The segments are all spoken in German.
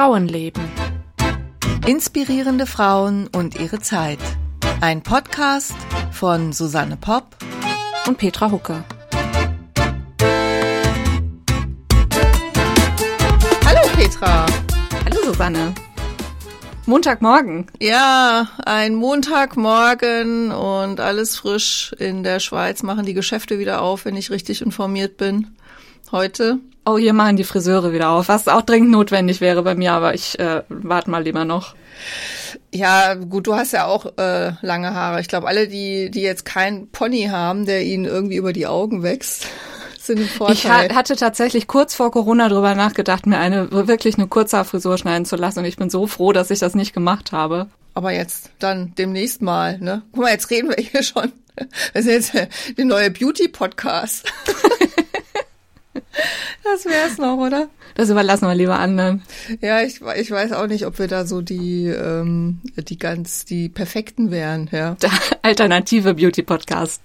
Frauenleben. Inspirierende Frauen und ihre Zeit. Ein Podcast von Susanne Popp und Petra Hucke. Hallo Petra. Hallo Susanne. Montagmorgen. Ja, ein Montagmorgen und alles frisch. In der Schweiz machen die Geschäfte wieder auf, wenn ich richtig informiert bin. Heute. Oh, hier machen die Friseure wieder auf, was auch dringend notwendig wäre bei mir, aber ich äh, warte mal lieber noch. Ja, gut, du hast ja auch äh, lange Haare. Ich glaube, alle, die, die jetzt keinen Pony haben, der ihnen irgendwie über die Augen wächst, sind im Vorteil. Ich ha hatte tatsächlich kurz vor Corona drüber nachgedacht, mir eine wirklich eine Kurzhaarfrisur schneiden zu lassen und ich bin so froh, dass ich das nicht gemacht habe. Aber jetzt dann demnächst mal, ne? Guck mal, jetzt reden wir hier schon. Das ist jetzt der neue Beauty-Podcast. Das wär's noch, oder? Das überlassen wir lieber anderen. Ja, ich, ich weiß auch nicht, ob wir da so die, ähm, die ganz, die perfekten wären, ja. Der alternative Beauty-Podcast.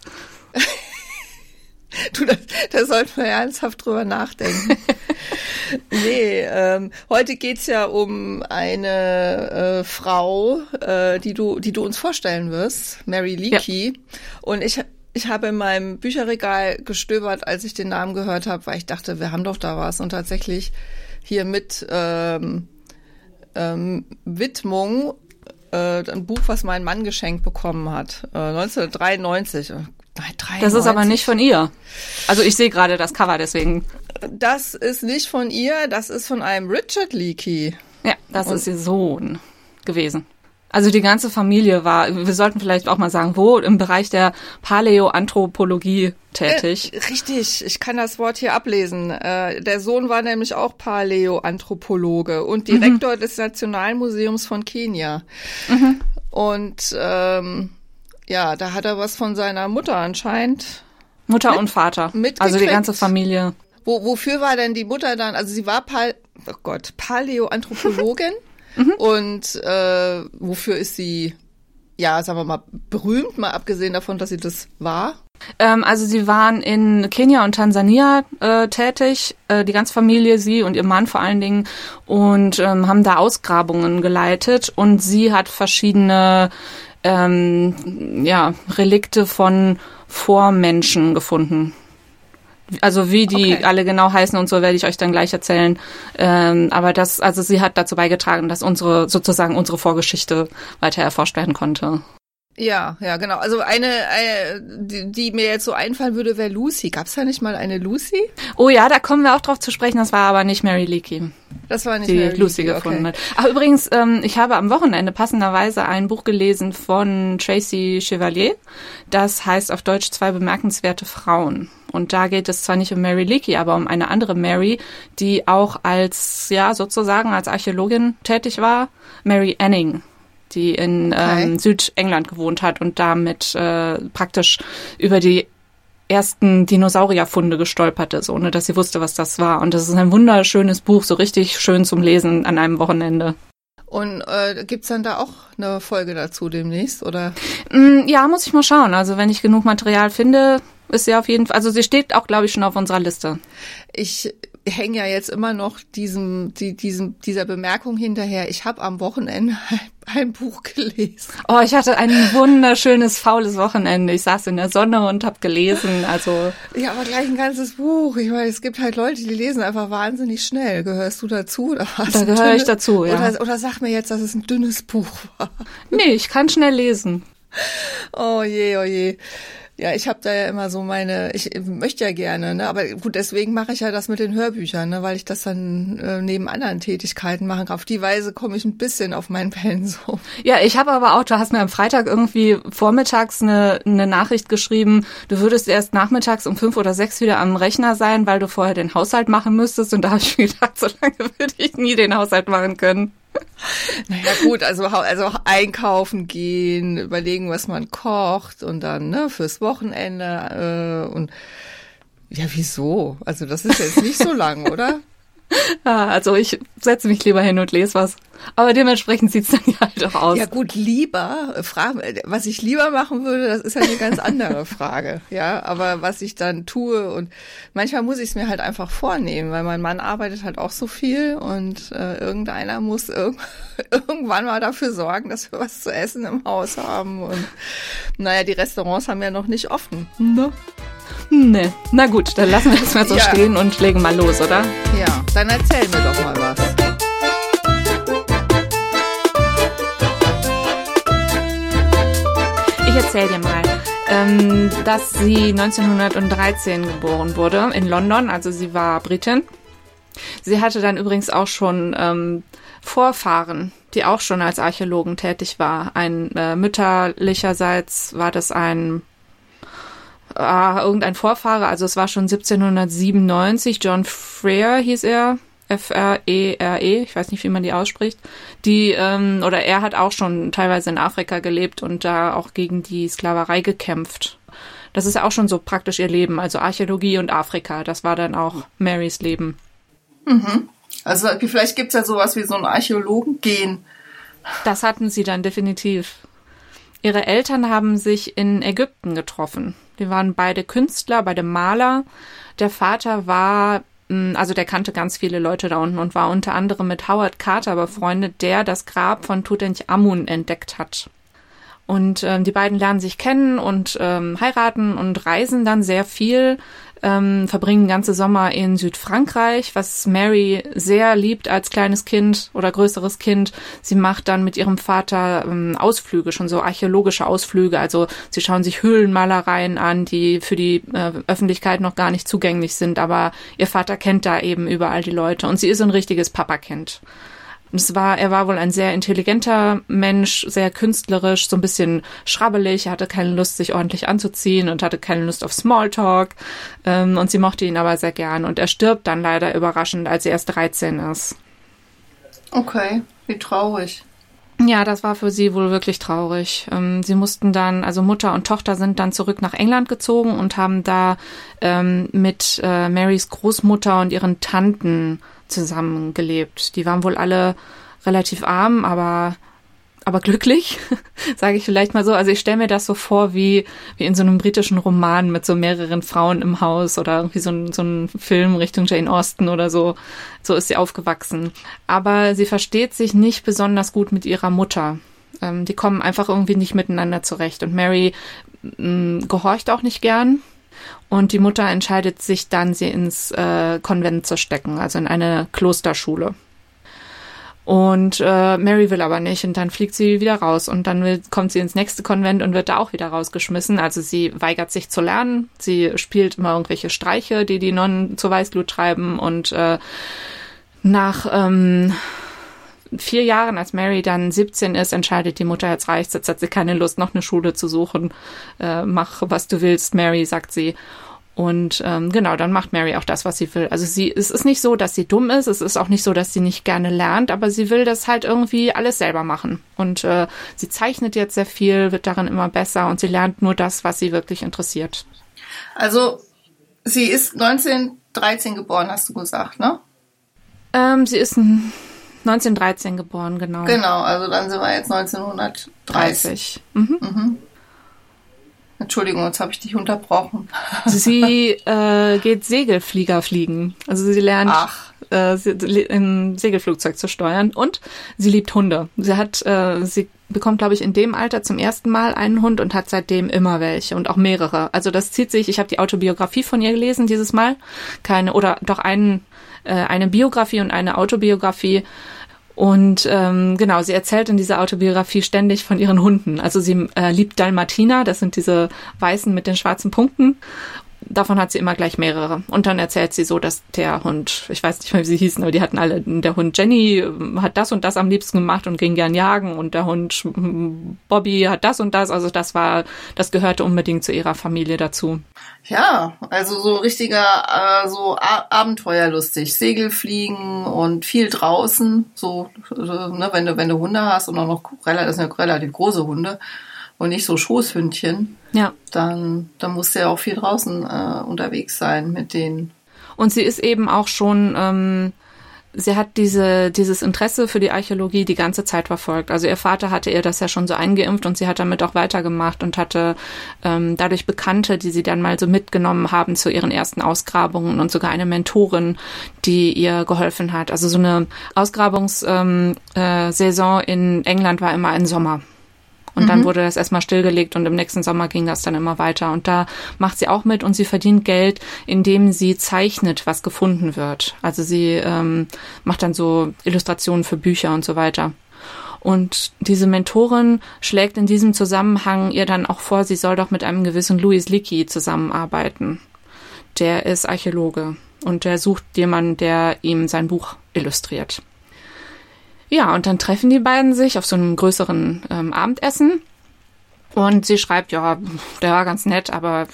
du, da, da sollten wir ernsthaft drüber nachdenken. nee, ähm, heute geht's ja um eine äh, Frau, äh, die du, die du uns vorstellen wirst, Mary Leakey. Ja. Und ich ich habe in meinem Bücherregal gestöbert, als ich den Namen gehört habe, weil ich dachte, wir haben doch da was. Und tatsächlich hier mit ähm, ähm, Widmung äh, ein Buch, was mein Mann geschenkt bekommen hat, äh, 1993. Nein, 93. Das ist aber nicht von ihr. Also ich sehe gerade das Cover, deswegen. Das ist nicht von ihr, das ist von einem Richard Leakey. Ja, das Und ist ihr Sohn gewesen. Also die ganze Familie war, wir sollten vielleicht auch mal sagen, wo im Bereich der Paläoanthropologie tätig. Äh, richtig, ich kann das Wort hier ablesen. Äh, der Sohn war nämlich auch Paläoanthropologe und Direktor mhm. des Nationalmuseums von Kenia. Mhm. Und ähm, ja, da hat er was von seiner Mutter anscheinend. Mutter mit, und Vater. Also die ganze Familie. Wo, wofür war denn die Mutter dann? Also sie war Pal oh Gott, Paläoanthropologin. Mhm. Und äh, wofür ist sie, ja, sagen wir mal, berühmt, mal abgesehen davon, dass sie das war? Ähm, also sie waren in Kenia und Tansania äh, tätig, äh, die ganze Familie, sie und ihr Mann vor allen Dingen, und ähm, haben da Ausgrabungen geleitet. Und sie hat verschiedene ähm, ja, Relikte von Vormenschen gefunden. Also wie die okay. alle genau heißen und so werde ich euch dann gleich erzählen. Ähm, aber das, also sie hat dazu beigetragen, dass unsere sozusagen unsere Vorgeschichte weiter erforscht werden konnte. Ja, ja, genau. Also eine, eine die, die mir jetzt so einfallen würde, wäre Lucy. Gab es da nicht mal eine Lucy? Oh ja, da kommen wir auch drauf zu sprechen. Das war aber nicht Mary Leakey. Das war nicht die Mary Lucy Leakey, gefunden okay. hat. Ach übrigens, ähm, ich habe am Wochenende passenderweise ein Buch gelesen von Tracy Chevalier. Das heißt auf Deutsch zwei bemerkenswerte Frauen. Und da geht es zwar nicht um Mary Leakey, aber um eine andere Mary, die auch als, ja, sozusagen als Archäologin tätig war. Mary Anning die in okay. ähm, Südengland gewohnt hat und damit äh, praktisch über die ersten Dinosaurierfunde gestolpert ist, ohne dass sie wusste, was das war. Und das ist ein wunderschönes Buch, so richtig schön zum Lesen an einem Wochenende. Und äh, gibt's dann da auch eine Folge dazu demnächst, oder? Mm, ja, muss ich mal schauen. Also wenn ich genug Material finde, ist sie auf jeden Fall, also sie steht auch, glaube ich, schon auf unserer Liste. Ich hänge ja jetzt immer noch diesem, die, diesem, dieser Bemerkung hinterher. Ich habe am Wochenende ein, ein, Buch gelesen. Oh, ich hatte ein wunderschönes faules Wochenende. Ich saß in der Sonne und habe gelesen. Also ja, aber gleich ein ganzes Buch. Ich meine, es gibt halt Leute, die lesen einfach wahnsinnig schnell. Gehörst du dazu oder was? Da gehöre ich dazu. Ja. Oder, oder sag mir jetzt, dass es ein dünnes Buch war. Nee, ich kann schnell lesen. Oh je, oh je. Ja, ich habe da ja immer so meine, ich möchte ja gerne, ne? aber gut, deswegen mache ich ja das mit den Hörbüchern, ne? weil ich das dann äh, neben anderen Tätigkeiten machen kann. Auf die Weise komme ich ein bisschen auf mein Pensum. Ja, ich habe aber auch, du hast mir am Freitag irgendwie vormittags eine, eine Nachricht geschrieben, du würdest erst nachmittags um fünf oder sechs wieder am Rechner sein, weil du vorher den Haushalt machen müsstest. Und da habe ich mir gedacht, so lange würde ich nie den Haushalt machen können. Naja gut, also, also auch einkaufen gehen, überlegen, was man kocht und dann ne, fürs Wochenende äh, und ja, wieso? Also das ist jetzt nicht so lang, oder? Ja, also ich setze mich lieber hin und lese was. Aber dementsprechend sieht's dann ja halt auch aus. Ja gut, lieber, Frage, was ich lieber machen würde, das ist ja eine ganz andere Frage. Ja, aber was ich dann tue und manchmal muss ich es mir halt einfach vornehmen, weil mein Mann arbeitet halt auch so viel und äh, irgendeiner muss irg irgendwann mal dafür sorgen, dass wir was zu essen im Haus haben. Und naja, die Restaurants haben ja noch nicht offen. Ne? Nee. Na gut, dann lassen wir das mal so Ja. stehen und legen mal los, oder? Ja, dann erzähl mir doch mal was. Ich erzähle dir mal, ähm, dass sie 1913 geboren wurde in London, also sie war Britin. Sie hatte dann übrigens auch schon ähm, Vorfahren, die auch schon als Archäologen tätig war. Ein äh, mütterlicherseits war das ein äh, irgendein Vorfahre, also es war schon 1797. John Freer hieß er. F-R-E-R-E, ich weiß nicht, wie man die ausspricht. Die, ähm, oder er hat auch schon teilweise in Afrika gelebt und da auch gegen die Sklaverei gekämpft. Das ist ja auch schon so praktisch ihr Leben, also Archäologie und Afrika. Das war dann auch Marys Leben. Also vielleicht gibt's ja sowas wie so ein Archäologen-Gen. Das hatten sie dann definitiv. Ihre Eltern haben sich in Ägypten getroffen. Die waren beide Künstler, beide Maler. Der Vater war, mh, also der kannte ganz viele Leute da unten und war unter anderem mit Howard Carter befreundet, der das Grab von Tutanchamun entdeckt hat. Und ähm, die beiden lernen sich kennen und ähm, heiraten und reisen dann sehr viel, ähm, verbringen ganze Sommer in Südfrankreich, was Mary sehr liebt als kleines Kind oder größeres Kind. Sie macht dann mit ihrem Vater ähm, Ausflüge, schon so archäologische Ausflüge. Also sie schauen sich Höhlenmalereien an, die für die äh, Öffentlichkeit noch gar nicht zugänglich sind, aber ihr Vater kennt da eben überall die Leute und sie ist ein richtiges Papakind. Und Es war, er war wohl ein sehr intelligenter Mensch, sehr künstlerisch, so ein bisschen schrabbelig. Er hatte keine Lust, sich ordentlich anzuziehen und hatte keine Lust auf Smalltalk. Ähm, und sie mochte ihn aber sehr gern. Und er stirbt dann leider überraschend, als er erst 13 ist. Okay, wie traurig. Ja, das war für sie wohl wirklich traurig. Ähm, sie mussten dann, also Mutter und Tochter sind dann zurück nach England gezogen und haben da ähm, mit äh, Marys Großmutter und ihren Tanten zusammengelebt. Die waren wohl alle relativ arm, aber aber glücklich, sage ich vielleicht mal so. Also ich stelle mir das so vor wie wie in so einem britischen Roman mit so mehreren Frauen im Haus oder irgendwie so ein, so ein Film Richtung Jane Austen oder so. So ist sie aufgewachsen. Aber sie versteht sich nicht besonders gut mit ihrer Mutter. Ähm, die kommen einfach irgendwie nicht miteinander zurecht. Und Mary mh, gehorcht auch nicht gern. Und die Mutter entscheidet sich dann, sie ins äh, Konvent zu stecken, also in eine Klosterschule. Und äh, Mary will aber nicht und dann fliegt sie wieder raus und dann will, kommt sie ins nächste Konvent und wird da auch wieder rausgeschmissen. Also sie weigert sich zu lernen, sie spielt immer irgendwelche Streiche, die die Nonnen zur Weißglut treiben und äh, nach ähm, vier Jahren, als Mary dann 17 ist, entscheidet die Mutter, jetzt reicht's, jetzt hat sie keine Lust, noch eine Schule zu suchen. Äh, mach, was du willst, Mary, sagt sie. Und ähm, genau, dann macht Mary auch das, was sie will. Also sie, es ist nicht so, dass sie dumm ist, es ist auch nicht so, dass sie nicht gerne lernt, aber sie will das halt irgendwie alles selber machen. Und äh, sie zeichnet jetzt sehr viel, wird darin immer besser und sie lernt nur das, was sie wirklich interessiert. Also, sie ist 1913 geboren, hast du gesagt, ne? Ähm, sie ist 1913 geboren, genau. Genau, also dann sind wir jetzt 1930. 30. Mhm. Entschuldigung, jetzt habe ich dich unterbrochen. Sie äh, geht Segelflieger fliegen. Also sie lernt Ach. Äh, ein Segelflugzeug zu steuern und sie liebt Hunde. Sie hat, äh, sie bekommt, glaube ich, in dem Alter zum ersten Mal einen Hund und hat seitdem immer welche und auch mehrere. Also das zieht sich. Ich habe die Autobiografie von ihr gelesen dieses Mal, keine oder doch einen, äh, eine Biografie und eine Autobiografie. Und ähm, genau, sie erzählt in dieser Autobiografie ständig von ihren Hunden. Also sie äh, liebt Dalmatiner, das sind diese weißen mit den schwarzen Punkten. Davon hat sie immer gleich mehrere. Und dann erzählt sie so, dass der Hund, ich weiß nicht mehr, wie sie hießen, aber die hatten alle, der Hund Jenny ähm, hat das und das am liebsten gemacht und ging gern jagen und der Hund mm, Bobby hat das und das. Also das war, das gehörte unbedingt zu ihrer Familie dazu. Ja, also so richtiger, äh, so Abenteuerlustig. Segelfliegen und viel draußen. So, äh, ne, wenn du, wenn du Hunde hast und auch noch das sind ja relativ große Hunde und nicht so Schoßhündchen, Ja. dann, dann musst du ja auch viel draußen äh, unterwegs sein mit denen. Und sie ist eben auch schon ähm, sie hat diese, dieses Interesse für die Archäologie die ganze Zeit verfolgt. Also ihr Vater hatte ihr das ja schon so eingeimpft und sie hat damit auch weitergemacht und hatte ähm, dadurch Bekannte, die sie dann mal so mitgenommen haben zu ihren ersten Ausgrabungen und sogar eine Mentorin, die ihr geholfen hat. Also so eine Ausgrabungssaison ähm, äh, in England war immer im Sommer. Und mhm. dann wurde das erstmal stillgelegt und im nächsten Sommer ging das dann immer weiter. Und da macht sie auch mit und sie verdient Geld, indem sie zeichnet, was gefunden wird. Also sie ähm, macht dann so Illustrationen für Bücher und so weiter. Und diese Mentorin schlägt in diesem Zusammenhang ihr dann auch vor, sie soll doch mit einem gewissen Louis Leakey zusammenarbeiten. Der ist Archäologe und der sucht jemanden, der ihm sein Buch illustriert. Ja, und dann treffen die beiden sich auf so einem größeren ähm, Abendessen. Und sie schreibt, ja, der war ganz nett, aber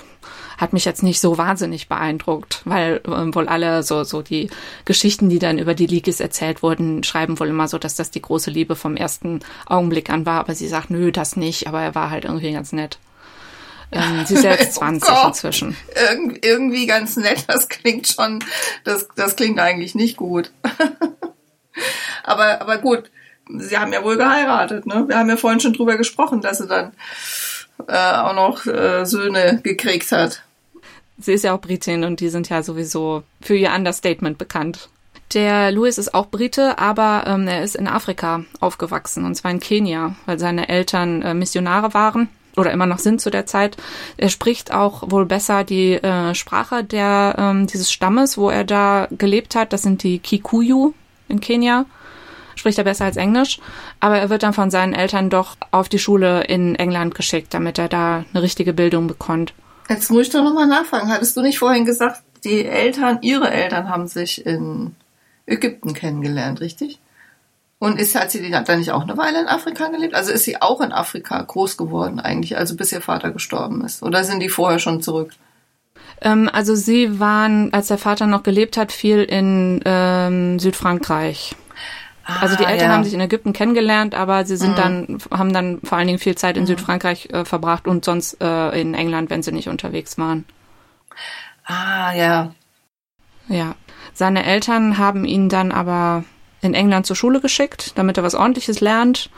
hat mich jetzt nicht so wahnsinnig beeindruckt, weil äh, wohl alle so, so die Geschichten, die dann über die Leakes erzählt wurden, schreiben wohl immer so, dass das die große Liebe vom ersten Augenblick an war. Aber sie sagt, nö, das nicht, aber er war halt irgendwie ganz nett. Ähm, sie ist ja jetzt 20 oh inzwischen. Irg irgendwie ganz nett, das klingt schon, das, das klingt eigentlich nicht gut. aber, aber gut, sie haben ja wohl geheiratet, ne? Wir haben ja vorhin schon drüber gesprochen, dass sie dann äh, auch noch äh, Söhne gekriegt hat. Sie ist ja auch Britin und die sind ja sowieso für ihr Understatement bekannt. Der Louis ist auch Brite, aber ähm, er ist in Afrika aufgewachsen, und zwar in Kenia, weil seine Eltern äh, Missionare waren oder immer noch sind zu der Zeit. Er spricht auch wohl besser die äh, Sprache der ähm, dieses Stammes, wo er da gelebt hat. Das sind die Kikuyu, in Kenia. Spricht er besser als Englisch, aber er wird dann von seinen Eltern doch auf die Schule in England geschickt, damit er da eine richtige Bildung bekommt. Jetzt muss ich doch nochmal nachfragen. Hattest du nicht vorhin gesagt, die Eltern, ihre Eltern haben sich in Ägypten kennengelernt, richtig? Und ist, hat sie dann nicht auch eine Weile in Afrika gelebt? Also ist sie auch in Afrika groß geworden eigentlich, also bis ihr Vater gestorben ist? Oder sind die vorher schon zurück? Ähm, also sie waren, als der Vater noch gelebt hat, viel in ähm, Südfrankreich. Ah, also die Eltern ja. haben sich in Ägypten kennengelernt, aber sie sind mhm. dann, haben dann vor allen Dingen viel Zeit in mhm. Südfrankreich äh, verbracht und sonst äh, in England, wenn sie nicht unterwegs waren. Ah, ja. Ja. Seine Eltern haben ihn dann aber in England zur Schule geschickt, damit er was ordentliches lernt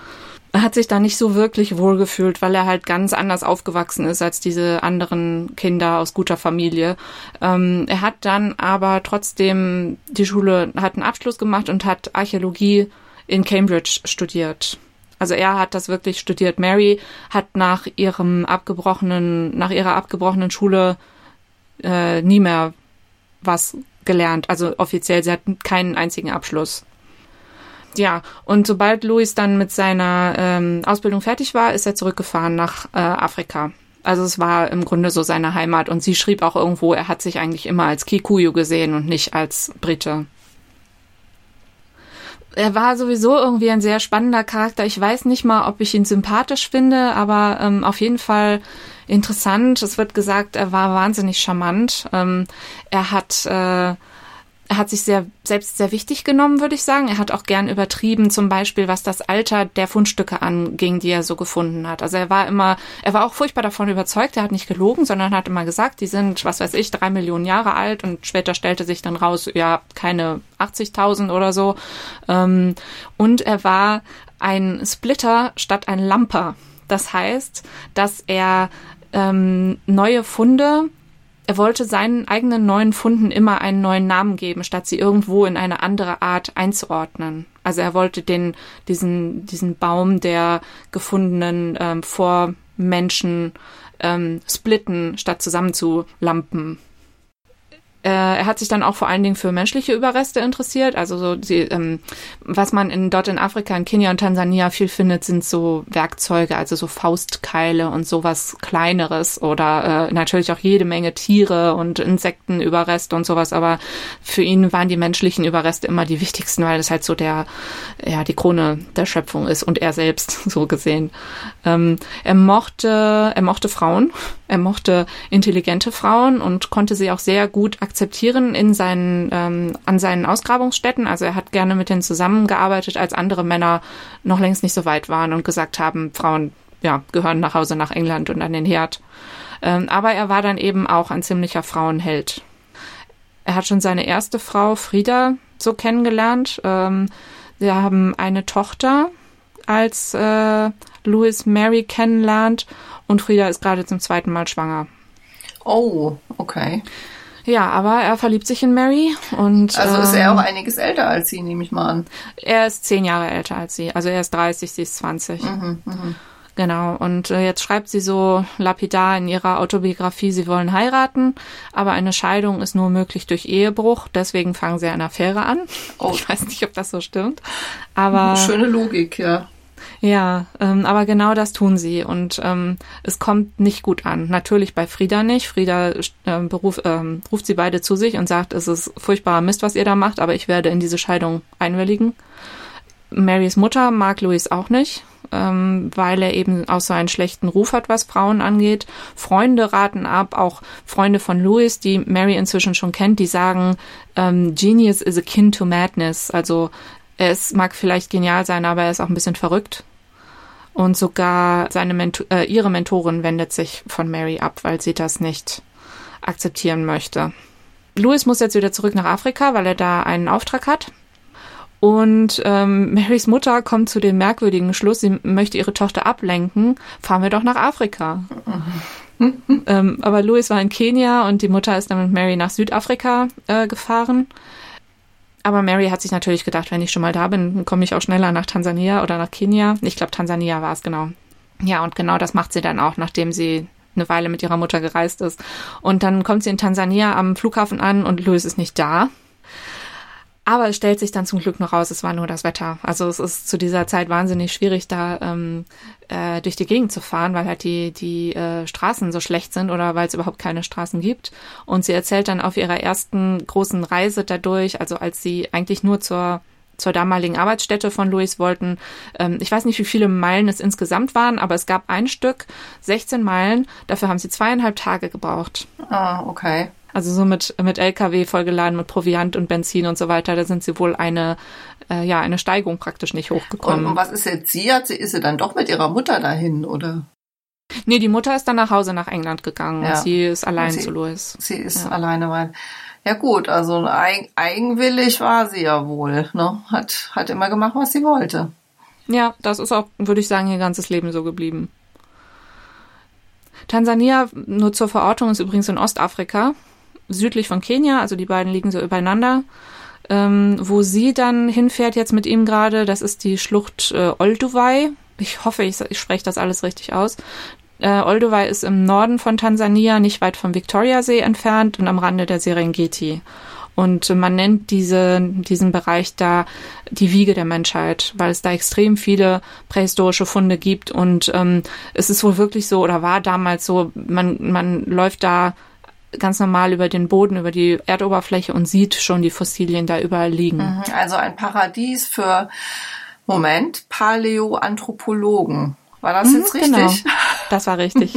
hat sich da nicht so wirklich wohlgefühlt, weil er halt ganz anders aufgewachsen ist als diese anderen Kinder aus guter Familie. Ähm, er hat dann aber trotzdem die Schule, hat einen Abschluss gemacht und hat Archäologie in Cambridge studiert. Also er hat das wirklich studiert. Mary hat nach ihrem abgebrochenen, nach ihrer abgebrochenen Schule äh, nie mehr was gelernt. Also offiziell, sie hat keinen einzigen Abschluss. Ja, und sobald Louis dann mit seiner ähm, Ausbildung fertig war, ist er zurückgefahren nach äh, Afrika. Also es war im Grunde so seine Heimat und sie schrieb auch irgendwo, er hat sich eigentlich immer als Kikuyu gesehen und nicht als Brite. Er war sowieso irgendwie ein sehr spannender Charakter. Ich weiß nicht mal, ob ich ihn sympathisch finde, aber ähm, auf jeden Fall interessant. Es wird gesagt, er war wahnsinnig charmant. Ähm, er hat äh, er hat sich sehr selbst sehr wichtig genommen, würde ich sagen. Er hat auch gern übertrieben, zum Beispiel was das Alter der Fundstücke anging, die er so gefunden hat. Also er war immer, er war auch furchtbar davon überzeugt. Er hat nicht gelogen, sondern hat immer gesagt, die sind, was weiß ich, drei Millionen Jahre alt und später stellte sich dann raus, ja, keine 80.000 oder so. Ähm, und er war ein Splitter statt ein Lamper. Das heißt, dass er ähm, neue Funde er wollte seinen eigenen neuen Funden immer einen neuen Namen geben, statt sie irgendwo in eine andere Art einzuordnen. Also er wollte den, diesen, diesen Baum der gefundenen ähm, Vormenschen ähm, splitten, statt zusammenzulampen. Äh, er hat sich dann auch vor allen Dingen für menschliche Überreste interessiert. Also so die, ähm, was man in, dort in Afrika, in Kenia und Tansania viel findet, sind so Werkzeuge, also so Faustkeile und sowas Kleineres oder äh, natürlich auch jede Menge Tiere und Insektenüberreste und sowas. Aber für ihn waren die menschlichen Überreste immer die wichtigsten, weil das halt so der, ja, die Krone der Schöpfung ist und er selbst so gesehen. Ähm, er mochte, er mochte Frauen, er mochte intelligente Frauen und konnte sie auch sehr gut akzeptieren in seinen, ähm, an seinen Ausgrabungsstätten. Also er hat gerne mit denen zusammengearbeitet, als andere Männer noch längst nicht so weit waren und gesagt haben, Frauen ja, gehören nach Hause nach England und an den Herd. Ähm, aber er war dann eben auch ein ziemlicher Frauenheld. Er hat schon seine erste Frau, Frieda, so kennengelernt. Ähm, sie haben eine Tochter, als äh, Louis Mary kennenlernt und Frieda ist gerade zum zweiten Mal schwanger. Oh, okay. Ja, aber er verliebt sich in Mary und. Also ist er auch einiges älter als sie, nehme ich mal an. Er ist zehn Jahre älter als sie. Also er ist 30, sie ist 20. Mhm, mh. Genau, und äh, jetzt schreibt sie so lapidar in ihrer Autobiografie, sie wollen heiraten, aber eine Scheidung ist nur möglich durch Ehebruch, deswegen fangen sie eine Affäre an. Oh. Ich weiß nicht, ob das so stimmt, aber... Schöne Logik, ja. Ja, ähm, aber genau das tun sie und ähm, es kommt nicht gut an. Natürlich bei Frieda nicht. Frieda äh, beruf, ähm, ruft sie beide zu sich und sagt, es ist furchtbarer Mist, was ihr da macht, aber ich werde in diese Scheidung einwilligen. Marys Mutter mag Louis auch nicht, ähm, weil er eben auch so einen schlechten Ruf hat, was Frauen angeht. Freunde raten ab, auch Freunde von Louis, die Mary inzwischen schon kennt, die sagen, ähm, Genius is akin to madness. Also er ist, mag vielleicht genial sein, aber er ist auch ein bisschen verrückt. Und sogar seine Mentor, äh, ihre Mentorin wendet sich von Mary ab, weil sie das nicht akzeptieren möchte. Louis muss jetzt wieder zurück nach Afrika, weil er da einen Auftrag hat. Und ähm, Marys Mutter kommt zu dem merkwürdigen Schluss, sie möchte ihre Tochter ablenken, fahren wir doch nach Afrika. ähm, aber Louis war in Kenia und die Mutter ist dann mit Mary nach Südafrika äh, gefahren. Aber Mary hat sich natürlich gedacht, wenn ich schon mal da bin, komme ich auch schneller nach Tansania oder nach Kenia. Ich glaube, Tansania war es genau. Ja, und genau das macht sie dann auch, nachdem sie eine Weile mit ihrer Mutter gereist ist. Und dann kommt sie in Tansania am Flughafen an und Louis ist nicht da. Aber es stellt sich dann zum Glück noch raus, es war nur das Wetter. Also es ist zu dieser Zeit wahnsinnig schwierig, da ähm, äh, durch die Gegend zu fahren, weil halt die, die äh, Straßen so schlecht sind oder weil es überhaupt keine Straßen gibt. Und sie erzählt dann auf ihrer ersten großen Reise dadurch, also als sie eigentlich nur zur zur damaligen Arbeitsstätte von Louis wollten. Ähm, ich weiß nicht, wie viele Meilen es insgesamt waren, aber es gab ein Stück, 16 Meilen. Dafür haben sie zweieinhalb Tage gebraucht. Ah, okay. Also so mit, mit LKW vollgeladen, mit Proviant und Benzin und so weiter, da sind sie wohl eine, äh, ja, eine Steigung praktisch nicht hochgekommen. Und, und was ist jetzt sie? Hat sie? Ist sie dann doch mit ihrer Mutter dahin, oder? Nee, die Mutter ist dann nach Hause nach England gegangen ja. und sie ist allein sie, zu Louis. Sie ist ja. alleine, weil. Ja gut, also eig eigenwillig war sie ja wohl, ne? Hat, hat immer gemacht, was sie wollte. Ja, das ist auch, würde ich sagen, ihr ganzes Leben so geblieben. Tansania, nur zur Verortung, ist übrigens in Ostafrika südlich von Kenia, also die beiden liegen so übereinander. Ähm, wo sie dann hinfährt jetzt mit ihm gerade, das ist die Schlucht äh, Olduvai. Ich hoffe, ich, ich spreche das alles richtig aus. Äh, Olduvai ist im Norden von Tansania, nicht weit vom Victoriasee entfernt und am Rande der Serengeti. Und man nennt diese, diesen Bereich da die Wiege der Menschheit, weil es da extrem viele prähistorische Funde gibt. Und ähm, es ist wohl wirklich so oder war damals so, man, man läuft da ganz normal über den Boden, über die Erdoberfläche und sieht schon die Fossilien da überall liegen. Mhm, also ein Paradies für, Moment, Paläoanthropologen. War das mhm, jetzt richtig? Genau. Das war richtig.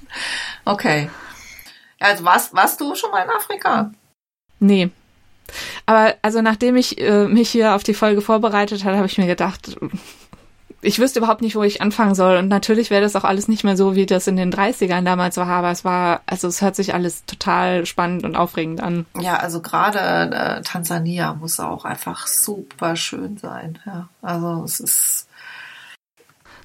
okay. Also warst, warst du schon mal in Afrika? Nee. Aber also nachdem ich äh, mich hier auf die Folge vorbereitet habe, habe ich mir gedacht, ich wüsste überhaupt nicht, wo ich anfangen soll. Und natürlich wäre das auch alles nicht mehr so, wie das in den 30ern damals war. Aber es war, also es hört sich alles total spannend und aufregend an. Ja, also gerade äh, Tansania muss auch einfach super schön sein. Ja, also es ist.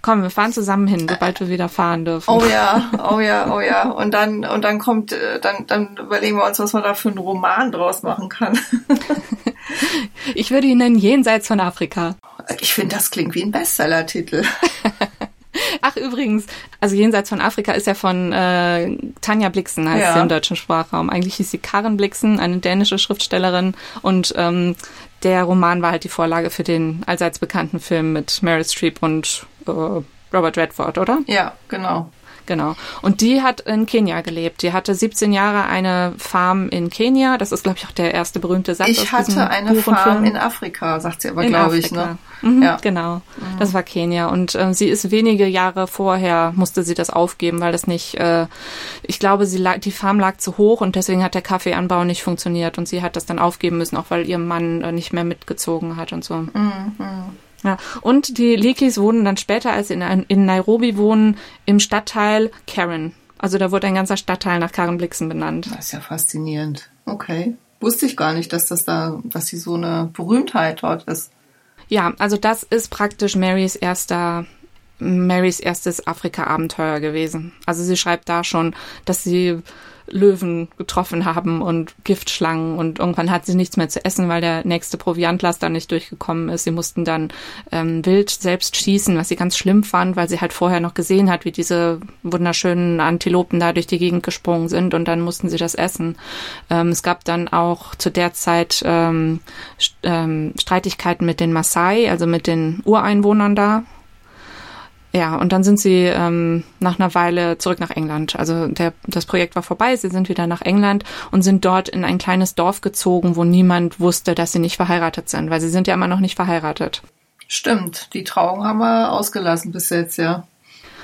Komm, wir fahren zusammen hin, sobald wir wieder fahren dürfen. Oh ja, oh ja, oh ja. Und dann, und dann kommt, äh, dann, dann überlegen wir uns, was man da für einen Roman draus machen kann. ich würde ihn nennen Jenseits von Afrika. Ich finde, das klingt wie ein Bestseller-Titel. Ach, übrigens, also Jenseits von Afrika ist ja von äh, Tanja Blixen, heißt ja. sie im deutschen Sprachraum. Eigentlich hieß sie Karen Blixen, eine dänische Schriftstellerin. Und ähm, der Roman war halt die Vorlage für den allseits bekannten Film mit Meryl Streep und äh, Robert Redford, oder? Ja, genau. Genau. Und die hat in Kenia gelebt. Die hatte 17 Jahre eine Farm in Kenia. Das ist, glaube ich, auch der erste berühmte Satz. Ich hatte eine Farm in Afrika, sagt sie aber, glaube ich. Ne? Mhm, ja. Genau. Mhm. Das war Kenia. Und äh, sie ist wenige Jahre vorher, musste sie das aufgeben, weil das nicht, äh, ich glaube, sie lag, die Farm lag zu hoch und deswegen hat der Kaffeeanbau nicht funktioniert. Und sie hat das dann aufgeben müssen, auch weil ihr Mann äh, nicht mehr mitgezogen hat und so. Mhm. Ja, und die Leakys wohnen dann später, als sie in, in Nairobi wohnen, im Stadtteil Karen. Also da wurde ein ganzer Stadtteil nach Karen Blixen benannt. Das ist ja faszinierend. Okay. wusste ich gar nicht, dass das da, dass sie so eine Berühmtheit dort ist. Ja, also das ist praktisch Marys erster Marys erstes Afrika-Abenteuer gewesen. Also sie schreibt da schon, dass sie Löwen getroffen haben und Giftschlangen und irgendwann hat sie nichts mehr zu essen, weil der nächste Proviantlaster nicht durchgekommen ist. Sie mussten dann ähm, wild selbst schießen, was sie ganz schlimm fand, weil sie halt vorher noch gesehen hat, wie diese wunderschönen Antilopen da durch die Gegend gesprungen sind und dann mussten sie das essen. Ähm, es gab dann auch zu der Zeit ähm, ähm, Streitigkeiten mit den Maasai, also mit den Ureinwohnern da, ja, und dann sind sie ähm, nach einer Weile zurück nach England. Also der, das Projekt war vorbei, sie sind wieder nach England und sind dort in ein kleines Dorf gezogen, wo niemand wusste, dass sie nicht verheiratet sind, weil sie sind ja immer noch nicht verheiratet. Stimmt, die Trauung haben wir ausgelassen bis jetzt, ja.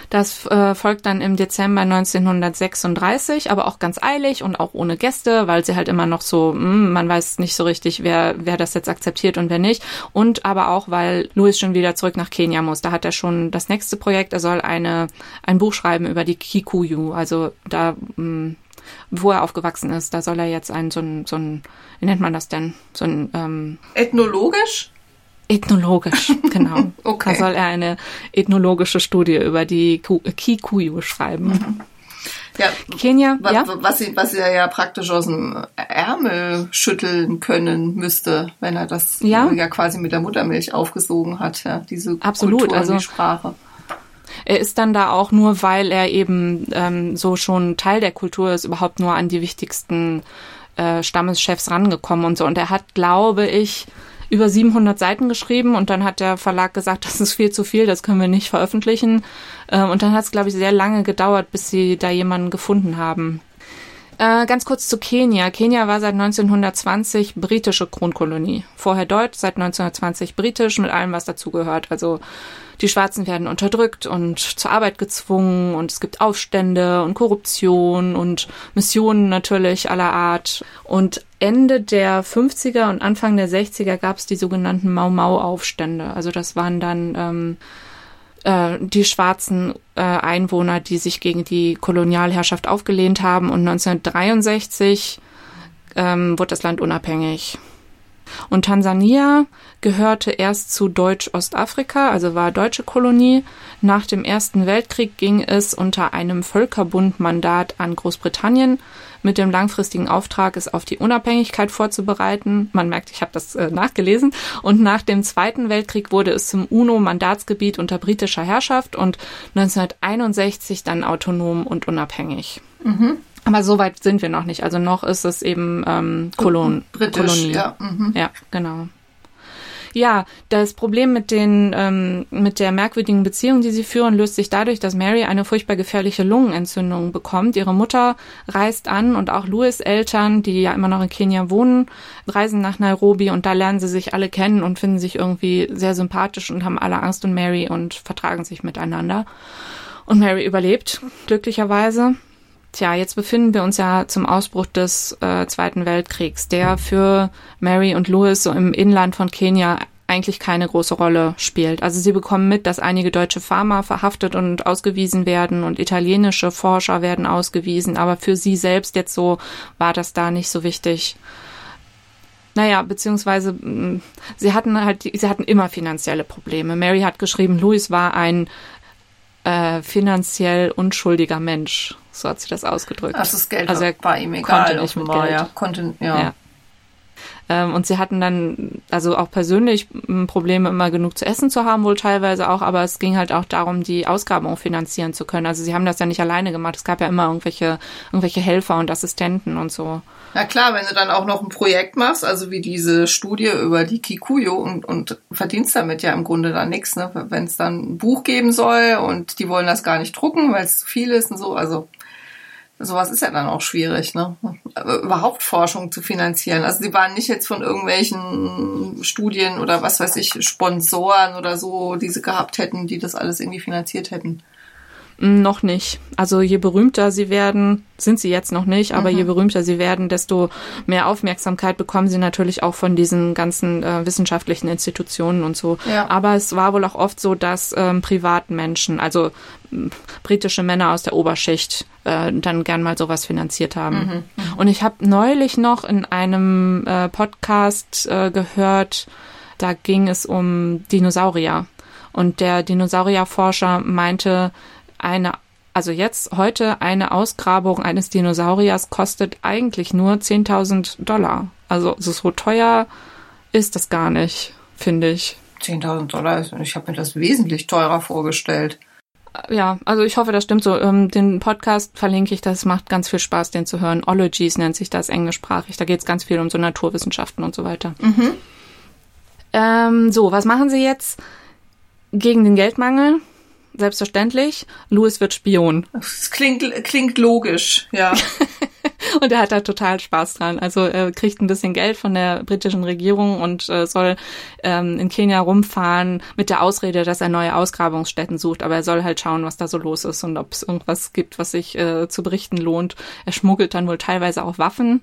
Das äh, folgt dann im Dezember 1936, aber auch ganz eilig und auch ohne Gäste, weil sie halt immer noch so, mh, hm, man weiß nicht so richtig, wer, wer das jetzt akzeptiert und wer nicht. Und aber auch, weil Louis schon wieder zurück nach Kenia muss. Da hat er schon das nächste Projekt. Er soll eine, ein Buch schreiben über die Kikuyu, also da, mh, hm, wo er aufgewachsen ist. Da soll er jetzt ein, so ein, so ein, wie nennt man das denn? So ein, ähm, Ethnologisch? Ethnologisch, genau. okay. Da soll er eine ethnologische Studie über die Kikuyu schreiben. Mhm. Ja, Kenia, was, ja? Was, sie, was er ja praktisch aus dem Ärmel schütteln können müsste, wenn er das ja, ja quasi mit der Muttermilch aufgesogen hat, ja, diese Absolut, Kultur also, die Sprache. Er ist dann da auch nur, weil er eben ähm, so schon Teil der Kultur ist, überhaupt nur an die wichtigsten äh, Stammeschefs rangekommen und so. Und er hat, glaube ich, über 700 Seiten geschrieben und dann hat der Verlag gesagt, das ist viel zu viel, das können wir nicht veröffentlichen. Ähm, und dann hat es, glaube ich, sehr lange gedauert, bis sie da jemanden gefunden haben. Äh, ganz kurz zu Kenia. Kenia war seit 1920 britische Kronkolonie. Vorher deutsch, seit 1920 britisch, mit allem, was dazugehört. Also die Schwarzen werden unterdrückt und zur Arbeit gezwungen und es gibt Aufstände und Korruption und Missionen natürlich aller Art. Und Ende der 50er und Anfang der 60er gab es die sogenannten Mau-Mau-Aufstände. Also das waren dann ähm, äh, die schwarzen äh, Einwohner, die sich gegen die Kolonialherrschaft aufgelehnt haben. Und 1963 ähm, wurde das Land unabhängig. Und Tansania gehörte erst zu Deutsch-Ostafrika, also war deutsche Kolonie. Nach dem Ersten Weltkrieg ging es unter einem Völkerbundmandat an Großbritannien mit dem langfristigen Auftrag, es auf die Unabhängigkeit vorzubereiten. Man merkt, ich habe das äh, nachgelesen. Und nach dem Zweiten Weltkrieg wurde es zum UNO-Mandatsgebiet unter britischer Herrschaft und 1961 dann autonom und unabhängig. Mhm. Aber so weit sind wir noch nicht. Also noch ist es eben ähm, Kolon Britisch, Kolonie. Ja, mhm. ja, genau. Ja, das Problem mit den ähm, mit der merkwürdigen Beziehung, die sie führen, löst sich dadurch, dass Mary eine furchtbar gefährliche Lungenentzündung bekommt. Ihre Mutter reist an und auch Louis Eltern, die ja immer noch in Kenia wohnen, reisen nach Nairobi und da lernen sie sich alle kennen und finden sich irgendwie sehr sympathisch und haben alle Angst um Mary und vertragen sich miteinander. Und Mary überlebt glücklicherweise. Tja, jetzt befinden wir uns ja zum Ausbruch des äh, Zweiten Weltkriegs, der für Mary und Louis so im Inland von Kenia eigentlich keine große Rolle spielt. Also sie bekommen mit, dass einige deutsche Farmer verhaftet und ausgewiesen werden und italienische Forscher werden ausgewiesen, aber für sie selbst jetzt so war das da nicht so wichtig. Naja, beziehungsweise mm, sie hatten halt, sie hatten immer finanzielle Probleme. Mary hat geschrieben, Louis war ein äh, finanziell unschuldiger Mensch. So hat sie das ausgedrückt. Also das Geld also er war ihm egal. Konnte nicht mit Geld. Ja, konnte, ja. ja. Ähm, und sie hatten dann, also auch persönlich Probleme, immer genug zu essen zu haben, wohl teilweise auch, aber es ging halt auch darum, die Ausgaben auch finanzieren zu können. Also sie haben das ja nicht alleine gemacht. Es gab ja immer irgendwelche, irgendwelche Helfer und Assistenten und so. Na klar, wenn du dann auch noch ein Projekt machst, also wie diese Studie über die Kikuyu und, und verdienst damit ja im Grunde dann nichts, ne? Wenn es dann ein Buch geben soll und die wollen das gar nicht drucken, weil es zu viel ist und so, also sowas ist ja dann auch schwierig, ne? Überhaupt Forschung zu finanzieren. Also sie waren nicht jetzt von irgendwelchen Studien oder was weiß ich, Sponsoren oder so, die sie gehabt hätten, die das alles irgendwie finanziert hätten. Noch nicht. Also je berühmter sie werden, sind sie jetzt noch nicht, aber mhm. je berühmter sie werden, desto mehr Aufmerksamkeit bekommen sie natürlich auch von diesen ganzen äh, wissenschaftlichen Institutionen und so. Ja. Aber es war wohl auch oft so, dass ähm, Privatmenschen, also äh, britische Männer aus der Oberschicht, äh, dann gern mal sowas finanziert haben. Mhm. Mhm. Und ich habe neulich noch in einem äh, Podcast äh, gehört, da ging es um Dinosaurier. Und der Dinosaurierforscher meinte, eine, also jetzt heute eine Ausgrabung eines Dinosauriers kostet eigentlich nur 10.000 Dollar. Also so teuer ist das gar nicht, finde ich. 10.000 Dollar, ich habe mir das wesentlich teurer vorgestellt. Ja, also ich hoffe, das stimmt so. Ähm, den Podcast verlinke ich, das macht ganz viel Spaß, den zu hören. Ologies nennt sich das englischsprachig. Da geht es ganz viel um so Naturwissenschaften und so weiter. Mhm. Ähm, so, was machen Sie jetzt gegen den Geldmangel? Selbstverständlich. Louis wird Spion. Das klingt, klingt logisch, ja. und er hat da total Spaß dran. Also er kriegt ein bisschen Geld von der britischen Regierung und äh, soll ähm, in Kenia rumfahren mit der Ausrede, dass er neue Ausgrabungsstätten sucht. Aber er soll halt schauen, was da so los ist und ob es irgendwas gibt, was sich äh, zu berichten lohnt. Er schmuggelt dann wohl teilweise auch Waffen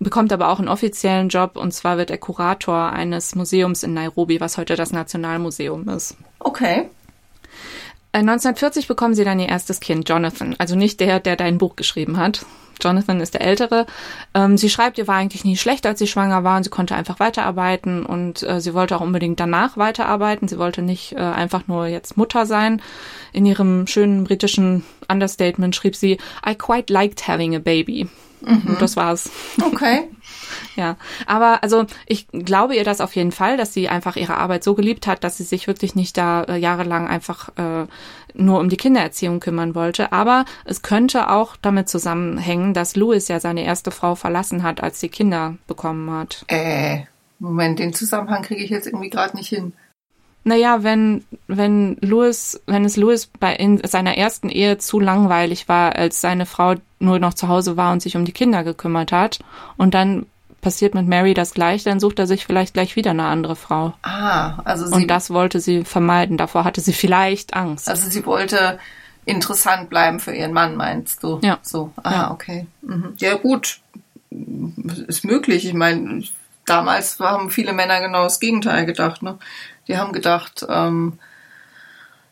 bekommt aber auch einen offiziellen Job und zwar wird er Kurator eines Museums in Nairobi, was heute das Nationalmuseum ist. Okay. 1940 äh, bekommen sie dann ihr erstes Kind, Jonathan. Also nicht der, der dein Buch geschrieben hat. Jonathan ist der Ältere. Ähm, sie schreibt, ihr war eigentlich nie schlecht, als sie schwanger war und sie konnte einfach weiterarbeiten und äh, sie wollte auch unbedingt danach weiterarbeiten. Sie wollte nicht äh, einfach nur jetzt Mutter sein. In ihrem schönen britischen Understatement schrieb sie, I quite liked having a baby. Mhm. Und das war's. Okay. Ja, aber also ich glaube ihr das auf jeden Fall, dass sie einfach ihre Arbeit so geliebt hat, dass sie sich wirklich nicht da äh, jahrelang einfach äh, nur um die Kindererziehung kümmern wollte. Aber es könnte auch damit zusammenhängen, dass Louis ja seine erste Frau verlassen hat, als sie Kinder bekommen hat. Äh, Moment, den Zusammenhang kriege ich jetzt irgendwie gerade nicht hin. Naja, wenn, wenn Louis, wenn es Louis bei in seiner ersten Ehe zu langweilig war, als seine Frau nur noch zu Hause war und sich um die Kinder gekümmert hat und dann passiert mit Mary das gleiche, dann sucht er sich vielleicht gleich wieder eine andere Frau. Ah, also sie. Und das wollte sie vermeiden. Davor hatte sie vielleicht Angst. Also sie wollte interessant bleiben für ihren Mann, meinst du? Ja. So. Ah, ja. okay. Mhm. Ja, gut. Ist möglich. Ich meine, damals haben viele Männer genau das Gegenteil gedacht. Ne? Die haben gedacht, ähm,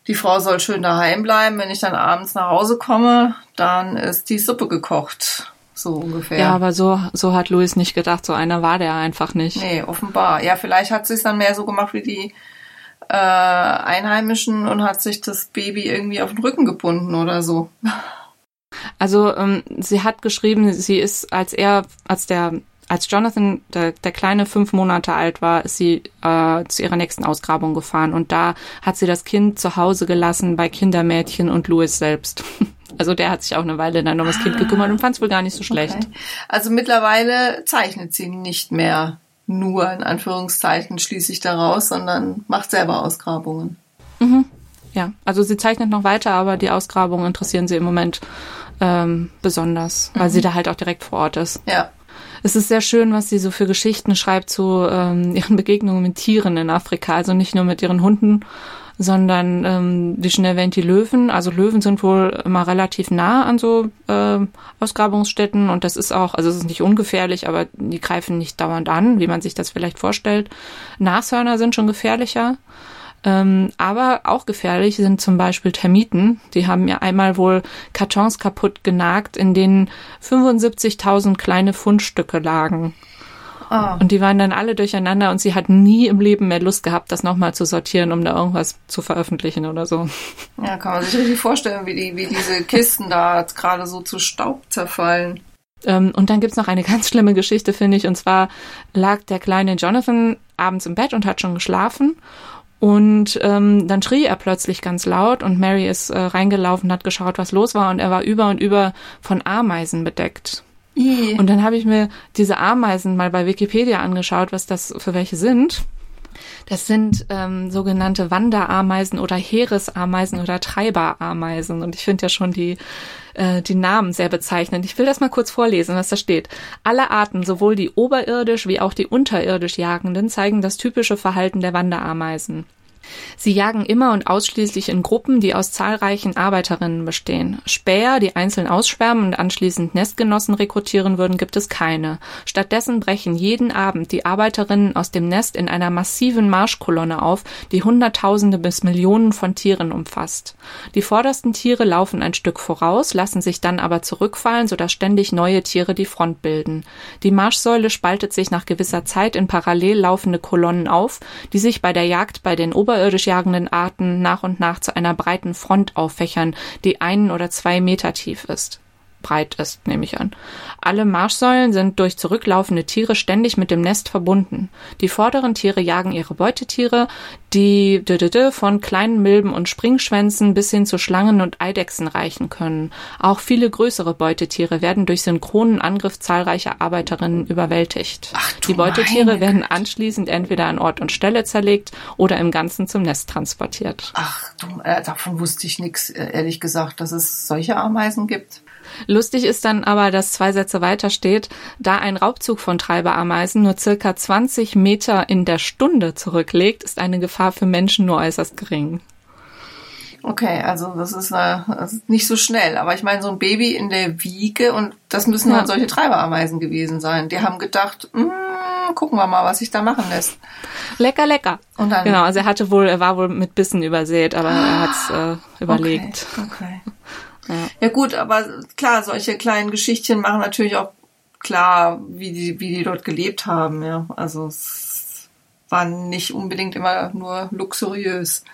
die Frau soll schön daheim bleiben. Wenn ich dann abends nach Hause komme, dann ist die Suppe gekocht so ungefähr. Ja, aber so, so hat Louis nicht gedacht, so einer war der einfach nicht. Nee, offenbar. Ja, vielleicht hat sie es dann mehr so gemacht wie die äh, Einheimischen und hat sich das Baby irgendwie auf den Rücken gebunden oder so. Also ähm, sie hat geschrieben, sie ist, als er, als der als Jonathan, der, der Kleine, fünf Monate alt war, ist sie äh, zu ihrer nächsten Ausgrabung gefahren und da hat sie das Kind zu Hause gelassen bei Kindermädchen und Louis selbst. Also der hat sich auch eine Weile dann um das Kind gekümmert und fand es wohl gar nicht so schlecht. Okay. Also mittlerweile zeichnet sie nicht mehr nur in Anführungszeichen schließlich daraus, sondern macht selber Ausgrabungen. Mhm. Ja, also sie zeichnet noch weiter, aber die Ausgrabungen interessieren sie im Moment ähm, besonders, weil mhm. sie da halt auch direkt vor Ort ist. Ja. Es ist sehr schön, was sie so für Geschichten schreibt zu ähm, ihren Begegnungen mit Tieren in Afrika. Also nicht nur mit ihren Hunden, sondern ähm, wie schon erwähnt, die Löwen. Also Löwen sind wohl immer relativ nah an so äh, Ausgrabungsstätten und das ist auch, also es ist nicht ungefährlich, aber die greifen nicht dauernd an, wie man sich das vielleicht vorstellt. Nashörner sind schon gefährlicher. Ähm, aber auch gefährlich sind zum Beispiel Termiten. Die haben ja einmal wohl Kartons kaputt genagt, in denen 75.000 kleine Fundstücke lagen. Oh. Und die waren dann alle durcheinander und sie hat nie im Leben mehr Lust gehabt, das nochmal zu sortieren, um da irgendwas zu veröffentlichen oder so. Ja, kann man sich richtig vorstellen, wie, die, wie diese Kisten da gerade so zu Staub zerfallen. Ähm, und dann gibt's noch eine ganz schlimme Geschichte, finde ich. Und zwar lag der kleine Jonathan abends im Bett und hat schon geschlafen. Und ähm, dann schrie er plötzlich ganz laut und Mary ist äh, reingelaufen, hat geschaut, was los war und er war über und über von Ameisen bedeckt. I. Und dann habe ich mir diese Ameisen mal bei Wikipedia angeschaut, was das für welche sind. Das sind ähm, sogenannte Wanderameisen oder Heeresameisen oder Treiberameisen. Und ich finde ja schon die, äh, die Namen sehr bezeichnend. Ich will das mal kurz vorlesen, was da steht. Alle Arten, sowohl die oberirdisch wie auch die unterirdisch Jagenden, zeigen das typische Verhalten der Wanderameisen. Sie jagen immer und ausschließlich in Gruppen, die aus zahlreichen Arbeiterinnen bestehen. Späher, die einzeln ausschwärmen und anschließend Nestgenossen rekrutieren würden, gibt es keine. Stattdessen brechen jeden Abend die Arbeiterinnen aus dem Nest in einer massiven Marschkolonne auf, die Hunderttausende bis Millionen von Tieren umfasst. Die vordersten Tiere laufen ein Stück voraus, lassen sich dann aber zurückfallen, sodass ständig neue Tiere die Front bilden. Die Marschsäule spaltet sich nach gewisser Zeit in parallel laufende Kolonnen auf, die sich bei der Jagd bei den oberirdisch jagenden Arten nach und nach zu einer breiten Front auffächern, die einen oder zwei Meter tief ist breit ist, nehme ich an. Alle Marschsäulen sind durch zurücklaufende Tiere ständig mit dem Nest verbunden. Die vorderen Tiere jagen ihre Beutetiere, die von kleinen Milben und Springschwänzen bis hin zu Schlangen und Eidechsen reichen können. Auch viele größere Beutetiere werden durch synchronen Angriff zahlreicher Arbeiterinnen überwältigt. Ach, die Beutetiere werden anschließend entweder an Ort und Stelle zerlegt oder im Ganzen zum Nest transportiert. Ach, du, äh, davon wusste ich nichts, äh, ehrlich gesagt, dass es solche Ameisen gibt. Lustig ist dann aber, dass zwei Sätze weiter steht, da ein Raubzug von Treiberameisen nur circa 20 Meter in der Stunde zurücklegt, ist eine Gefahr für Menschen nur äußerst gering. Okay, also das ist, eine, das ist nicht so schnell. Aber ich meine, so ein Baby in der Wiege und das müssen ja. dann solche Treiberameisen gewesen sein. Die haben gedacht, mm, gucken wir mal, was sich da machen lässt. Lecker, lecker. Und dann, genau, also er hatte wohl, er war wohl mit Bissen übersät, aber er hat's äh, überlegt. Okay, okay. Ja. ja gut, aber klar, solche kleinen Geschichtchen machen natürlich auch klar, wie die, wie die dort gelebt haben. Ja, also es war nicht unbedingt immer nur luxuriös.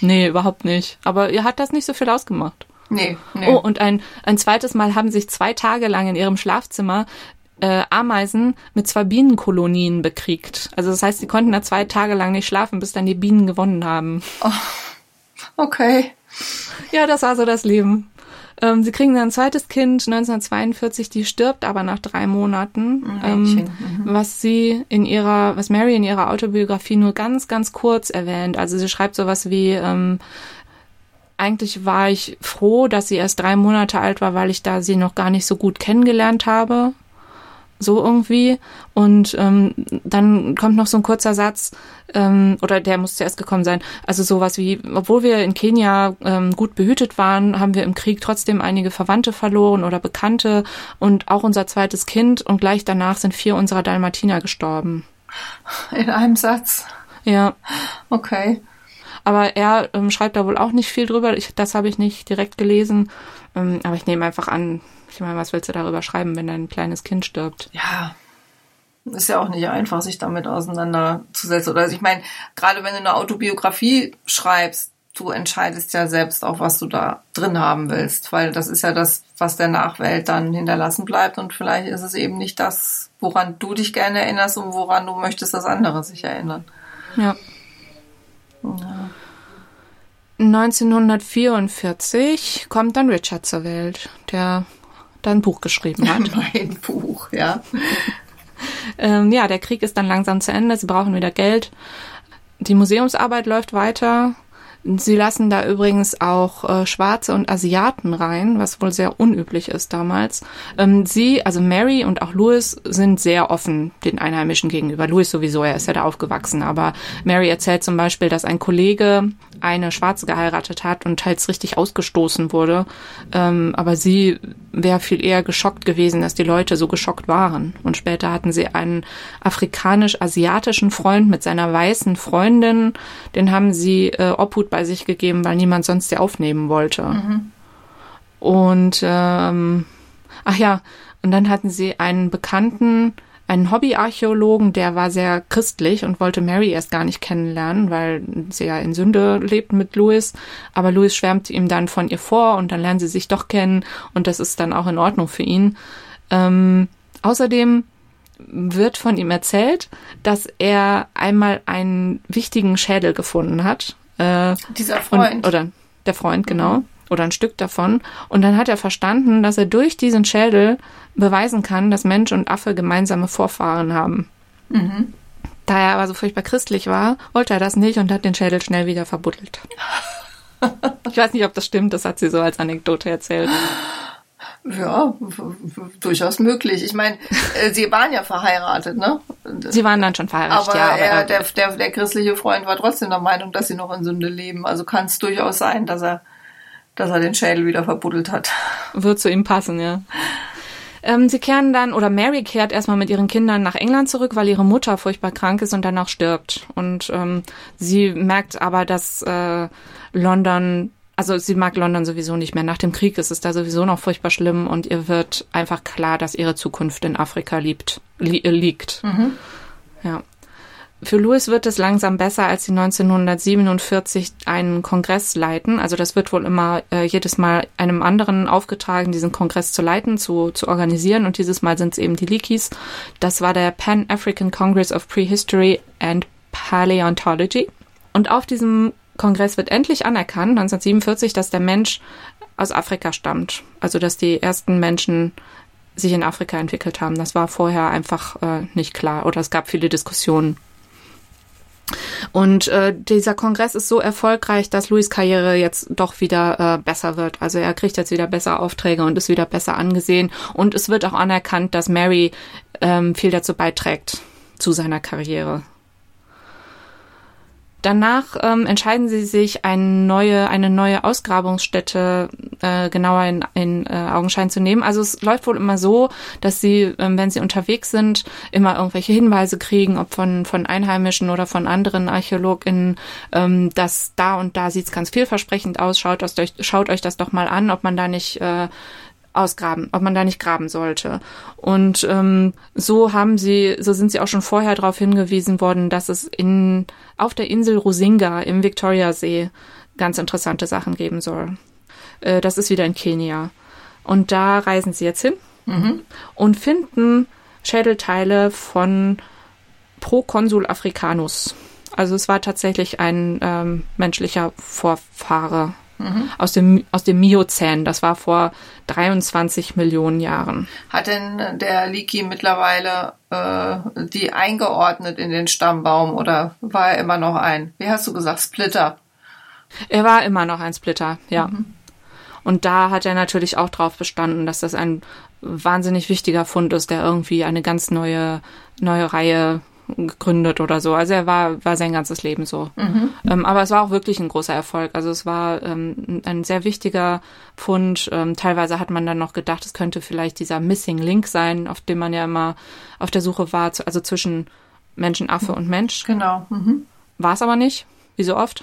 Nee, überhaupt nicht. Aber ihr hat das nicht so viel ausgemacht. Nee, nee. Oh, und ein, ein zweites Mal haben sich zwei Tage lang in ihrem Schlafzimmer äh, Ameisen mit zwei Bienenkolonien bekriegt. Also das heißt, sie konnten da zwei Tage lang nicht schlafen, bis dann die Bienen gewonnen haben. Oh, okay. Ja, das war so das Leben. Ähm, sie kriegen dann ein zweites Kind 1942, die stirbt aber nach drei Monaten, ähm, mhm. was sie in ihrer, was Mary in ihrer Autobiografie nur ganz, ganz kurz erwähnt. Also sie schreibt sowas wie, ähm, eigentlich war ich froh, dass sie erst drei Monate alt war, weil ich da sie noch gar nicht so gut kennengelernt habe so irgendwie. Und ähm, dann kommt noch so ein kurzer Satz, ähm, oder der muss zuerst gekommen sein. Also sowas wie, obwohl wir in Kenia ähm, gut behütet waren, haben wir im Krieg trotzdem einige Verwandte verloren oder Bekannte und auch unser zweites Kind und gleich danach sind vier unserer Dalmatiner gestorben. In einem Satz. Ja. Okay. Aber er ähm, schreibt da wohl auch nicht viel drüber. Ich, das habe ich nicht direkt gelesen. Ähm, aber ich nehme einfach an, ich meine, was willst du darüber schreiben, wenn dein kleines Kind stirbt? Ja, ist ja auch nicht einfach, sich damit auseinanderzusetzen. Oder also ich meine, gerade wenn du eine Autobiografie schreibst, du entscheidest ja selbst auch, was du da drin haben willst, weil das ist ja das, was der Nachwelt dann hinterlassen bleibt und vielleicht ist es eben nicht das, woran du dich gerne erinnerst und woran du möchtest, dass andere sich erinnern. Ja. ja. 1944 kommt dann Richard zur Welt, der da ein Buch geschrieben hat. mein Buch, ja. ähm, ja, der Krieg ist dann langsam zu Ende, sie brauchen wieder Geld. Die Museumsarbeit läuft weiter. Sie lassen da übrigens auch äh, Schwarze und Asiaten rein, was wohl sehr unüblich ist damals. Ähm, sie, also Mary und auch Louis, sind sehr offen den Einheimischen gegenüber. Louis sowieso, er ist ja da aufgewachsen. Aber Mary erzählt zum Beispiel, dass ein Kollege eine Schwarze geheiratet hat und teils richtig ausgestoßen wurde. Ähm, aber sie wäre viel eher geschockt gewesen, dass die Leute so geschockt waren. Und später hatten sie einen afrikanisch-asiatischen Freund mit seiner weißen Freundin. Den haben sie äh, Obhut bei sich gegeben, weil niemand sonst sie aufnehmen wollte. Mhm. Und ähm, ach ja, und dann hatten sie einen Bekannten, einen Hobbyarchäologen, der war sehr christlich und wollte Mary erst gar nicht kennenlernen, weil sie ja in Sünde lebt mit Louis. Aber Louis schwärmt ihm dann von ihr vor und dann lernen sie sich doch kennen und das ist dann auch in Ordnung für ihn. Ähm, außerdem wird von ihm erzählt, dass er einmal einen wichtigen Schädel gefunden hat. Äh, Dieser Freund. Und, oder der Freund, genau. Mhm oder ein Stück davon. Und dann hat er verstanden, dass er durch diesen Schädel beweisen kann, dass Mensch und Affe gemeinsame Vorfahren haben. Mhm. Da er aber so furchtbar christlich war, wollte er das nicht und hat den Schädel schnell wieder verbuddelt. ich weiß nicht, ob das stimmt, das hat sie so als Anekdote erzählt. Ja, durchaus möglich. Ich meine, äh, sie waren ja verheiratet, ne? Sie waren dann schon verheiratet, aber ja. Aber er, der, der, der christliche Freund war trotzdem der Meinung, dass sie noch in Sünde leben. Also kann es durchaus sein, dass er, dass er den Schädel wieder verbuddelt hat. Wird zu ihm passen, ja. Ähm, sie kehren dann, oder Mary kehrt erstmal mit ihren Kindern nach England zurück, weil ihre Mutter furchtbar krank ist und danach stirbt. Und ähm, sie merkt aber, dass äh, London also sie mag London sowieso nicht mehr. Nach dem Krieg ist es da sowieso noch furchtbar schlimm und ihr wird einfach klar, dass ihre Zukunft in Afrika liebt, li liegt. Mhm. Ja. Für Louis wird es langsam besser, als sie 1947 einen Kongress leiten. Also das wird wohl immer äh, jedes Mal einem anderen aufgetragen, diesen Kongress zu leiten, zu, zu organisieren. Und dieses Mal sind es eben die Leakeys. Das war der Pan-African Congress of Prehistory and Paleontology. Und auf diesem Kongress wird endlich anerkannt, 1947, dass der Mensch aus Afrika stammt. Also dass die ersten Menschen sich in Afrika entwickelt haben. Das war vorher einfach äh, nicht klar oder es gab viele Diskussionen. Und äh, dieser Kongress ist so erfolgreich, dass Louis Karriere jetzt doch wieder äh, besser wird. Also er kriegt jetzt wieder bessere Aufträge und ist wieder besser angesehen. Und es wird auch anerkannt, dass Mary ähm, viel dazu beiträgt zu seiner Karriere. Danach ähm, entscheiden sie sich, eine neue, eine neue Ausgrabungsstätte äh, genauer in, in äh, Augenschein zu nehmen. Also es läuft wohl immer so, dass sie, ähm, wenn sie unterwegs sind, immer irgendwelche Hinweise kriegen, ob von, von Einheimischen oder von anderen ArchäologInnen, ähm, dass da und da sieht's ganz vielversprechend aus. Schaut, euch, schaut euch das doch mal an, ob man da nicht äh, ausgraben, ob man da nicht graben sollte. Und ähm, so haben sie, so sind sie auch schon vorher darauf hingewiesen worden, dass es in auf der Insel Rusinga im Victoriasee ganz interessante Sachen geben soll. Äh, das ist wieder in Kenia. Und da reisen sie jetzt hin mhm. und finden Schädelteile von Proconsul Africanus. Also es war tatsächlich ein ähm, menschlicher Vorfahre Mhm. Aus, dem, aus dem Miozän. Das war vor 23 Millionen Jahren. Hat denn der Liki mittlerweile äh, die eingeordnet in den Stammbaum oder war er immer noch ein, wie hast du gesagt, Splitter? Er war immer noch ein Splitter, ja. Mhm. Und da hat er natürlich auch drauf bestanden, dass das ein wahnsinnig wichtiger Fund ist, der irgendwie eine ganz neue, neue Reihe gegründet oder so. Also er war, war sein ganzes Leben so. Mhm. Ähm, aber es war auch wirklich ein großer Erfolg. Also es war ähm, ein sehr wichtiger Fund. Ähm, teilweise hat man dann noch gedacht, es könnte vielleicht dieser Missing Link sein, auf dem man ja immer auf der Suche war, also zwischen Menschenaffe und Mensch. Genau. Mhm. War es aber nicht, wie so oft.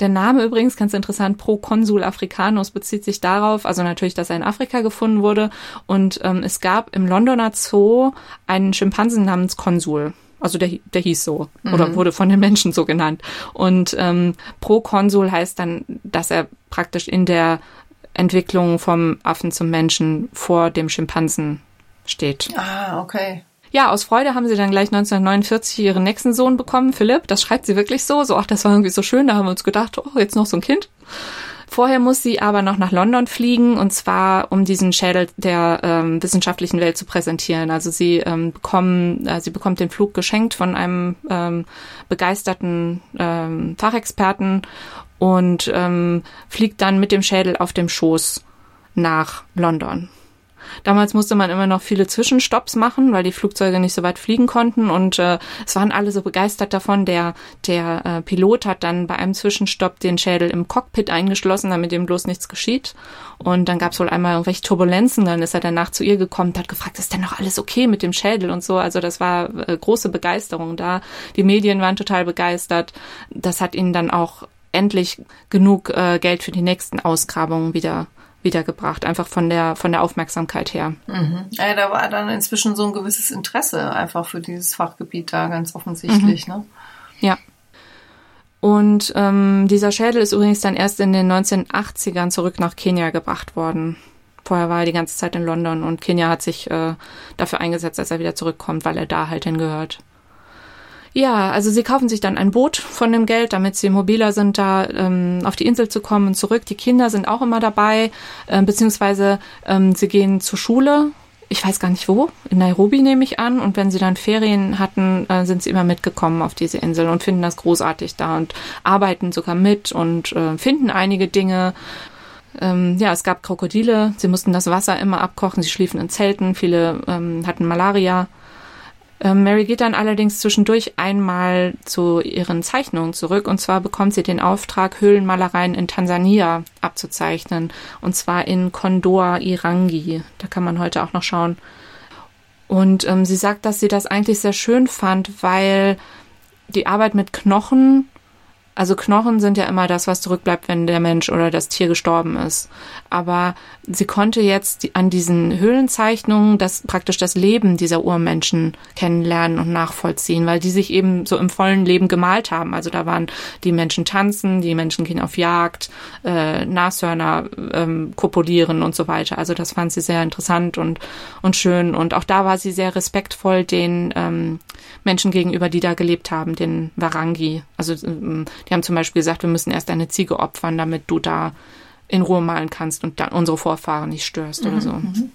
Der Name übrigens, ganz interessant, Pro Consul Africanus bezieht sich darauf, also natürlich, dass er in Afrika gefunden wurde. Und ähm, es gab im Londoner Zoo einen Schimpansen namens Konsul. Also der, der hieß so mhm. oder wurde von den Menschen so genannt. Und ähm, Pro Consul heißt dann, dass er praktisch in der Entwicklung vom Affen zum Menschen vor dem Schimpansen steht. Ah, okay. Ja, aus Freude haben sie dann gleich 1949 ihren nächsten Sohn bekommen, Philipp. Das schreibt sie wirklich so. So, ach, das war irgendwie so schön. Da haben wir uns gedacht, oh, jetzt noch so ein Kind. Vorher muss sie aber noch nach London fliegen und zwar um diesen Schädel der ähm, wissenschaftlichen Welt zu präsentieren. Also sie ähm, bekommen, äh, sie bekommt den Flug geschenkt von einem ähm, begeisterten ähm, Fachexperten und ähm, fliegt dann mit dem Schädel auf dem Schoß nach London. Damals musste man immer noch viele Zwischenstopps machen, weil die Flugzeuge nicht so weit fliegen konnten und äh, es waren alle so begeistert davon. Der, der äh, Pilot hat dann bei einem Zwischenstopp den Schädel im Cockpit eingeschlossen, damit ihm bloß nichts geschieht. Und dann gab es wohl einmal irgendwelche Turbulenzen, dann ist er danach zu ihr gekommen und hat gefragt, ist denn noch alles okay mit dem Schädel und so. Also das war äh, große Begeisterung da. Die Medien waren total begeistert. Das hat ihnen dann auch endlich genug äh, Geld für die nächsten Ausgrabungen wieder wiedergebracht, einfach von der, von der Aufmerksamkeit her. Mhm. Ja, da war dann inzwischen so ein gewisses Interesse einfach für dieses Fachgebiet da, ganz offensichtlich, mhm. ne? Ja. Und ähm, dieser Schädel ist übrigens dann erst in den 1980ern zurück nach Kenia gebracht worden. Vorher war er die ganze Zeit in London und Kenia hat sich äh, dafür eingesetzt, dass er wieder zurückkommt, weil er da halt hingehört. Ja, also sie kaufen sich dann ein Boot von dem Geld, damit sie mobiler sind, da ähm, auf die Insel zu kommen und zurück. Die Kinder sind auch immer dabei, äh, beziehungsweise ähm, sie gehen zur Schule. Ich weiß gar nicht wo, in Nairobi nehme ich an. Und wenn sie dann Ferien hatten, äh, sind sie immer mitgekommen auf diese Insel und finden das großartig da und arbeiten sogar mit und äh, finden einige Dinge. Ähm, ja, es gab Krokodile, sie mussten das Wasser immer abkochen, sie schliefen in Zelten, viele ähm, hatten Malaria. Ähm, Mary geht dann allerdings zwischendurch einmal zu ihren Zeichnungen zurück und zwar bekommt sie den Auftrag, Höhlenmalereien in Tansania abzuzeichnen und zwar in Kondoa Irangi. Da kann man heute auch noch schauen. Und ähm, sie sagt, dass sie das eigentlich sehr schön fand, weil die Arbeit mit Knochen also Knochen sind ja immer das, was zurückbleibt, wenn der Mensch oder das Tier gestorben ist. Aber sie konnte jetzt an diesen Höhlenzeichnungen das praktisch das Leben dieser Urmenschen kennenlernen und nachvollziehen, weil die sich eben so im vollen Leben gemalt haben. Also da waren die Menschen tanzen, die Menschen gehen auf Jagd, äh, Nashörner ähm, kopulieren und so weiter. Also das fand sie sehr interessant und und schön. Und auch da war sie sehr respektvoll den ähm, Menschen gegenüber, die da gelebt haben, den Warangi. Also ähm, die haben zum Beispiel gesagt, wir müssen erst eine Ziege opfern, damit du da in Ruhe malen kannst und dann unsere Vorfahren nicht störst mhm, oder so. Mhm.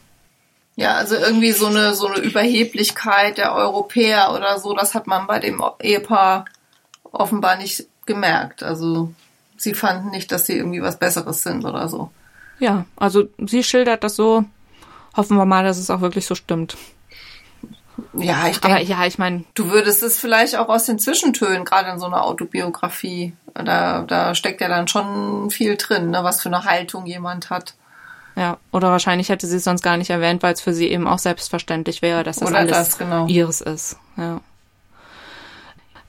Ja, also irgendwie so eine, so eine Überheblichkeit der Europäer oder so, das hat man bei dem Ehepaar offenbar nicht gemerkt. Also sie fanden nicht, dass sie irgendwie was Besseres sind oder so. Ja, also sie schildert das so. Hoffen wir mal, dass es auch wirklich so stimmt. Ja, ich denke. Ja, ich meine. Du würdest es vielleicht auch aus den Zwischentönen, gerade in so einer Autobiografie. Da, da steckt ja dann schon viel drin, ne, was für eine Haltung jemand hat. Ja, oder wahrscheinlich hätte sie es sonst gar nicht erwähnt, weil es für sie eben auch selbstverständlich wäre, dass das oder alles das, genau. ihres ist. Ja.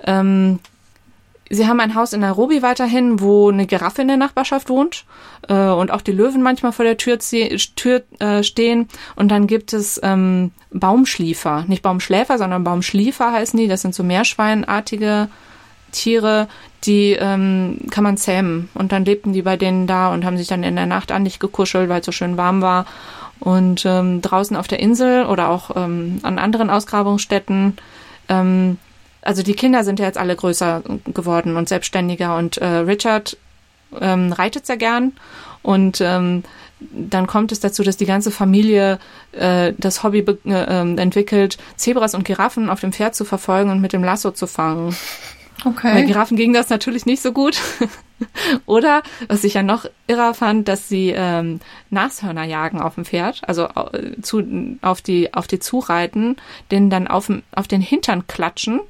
Ähm, Sie haben ein Haus in Nairobi weiterhin, wo eine Giraffe in der Nachbarschaft wohnt äh, und auch die Löwen manchmal vor der Tür, Tür äh, stehen. Und dann gibt es ähm, Baumschliefer, nicht Baumschläfer, sondern Baumschliefer heißen die. Das sind so meerschweinartige Tiere, die ähm, kann man zähmen. Und dann lebten die bei denen da und haben sich dann in der Nacht an dich gekuschelt, weil es so schön warm war. Und ähm, draußen auf der Insel oder auch ähm, an anderen Ausgrabungsstätten ähm, also die Kinder sind ja jetzt alle größer geworden und selbstständiger und äh, Richard ähm, reitet sehr gern und ähm, dann kommt es dazu, dass die ganze Familie äh, das Hobby äh, ähm, entwickelt, Zebras und Giraffen auf dem Pferd zu verfolgen und mit dem Lasso zu fangen. Okay. Bei Giraffen ging das natürlich nicht so gut. Oder, was ich ja noch irrer fand, dass sie ähm, Nashörner jagen auf dem Pferd, also äh, zu, auf die auf die zureiten, den dann auf, auf den Hintern klatschen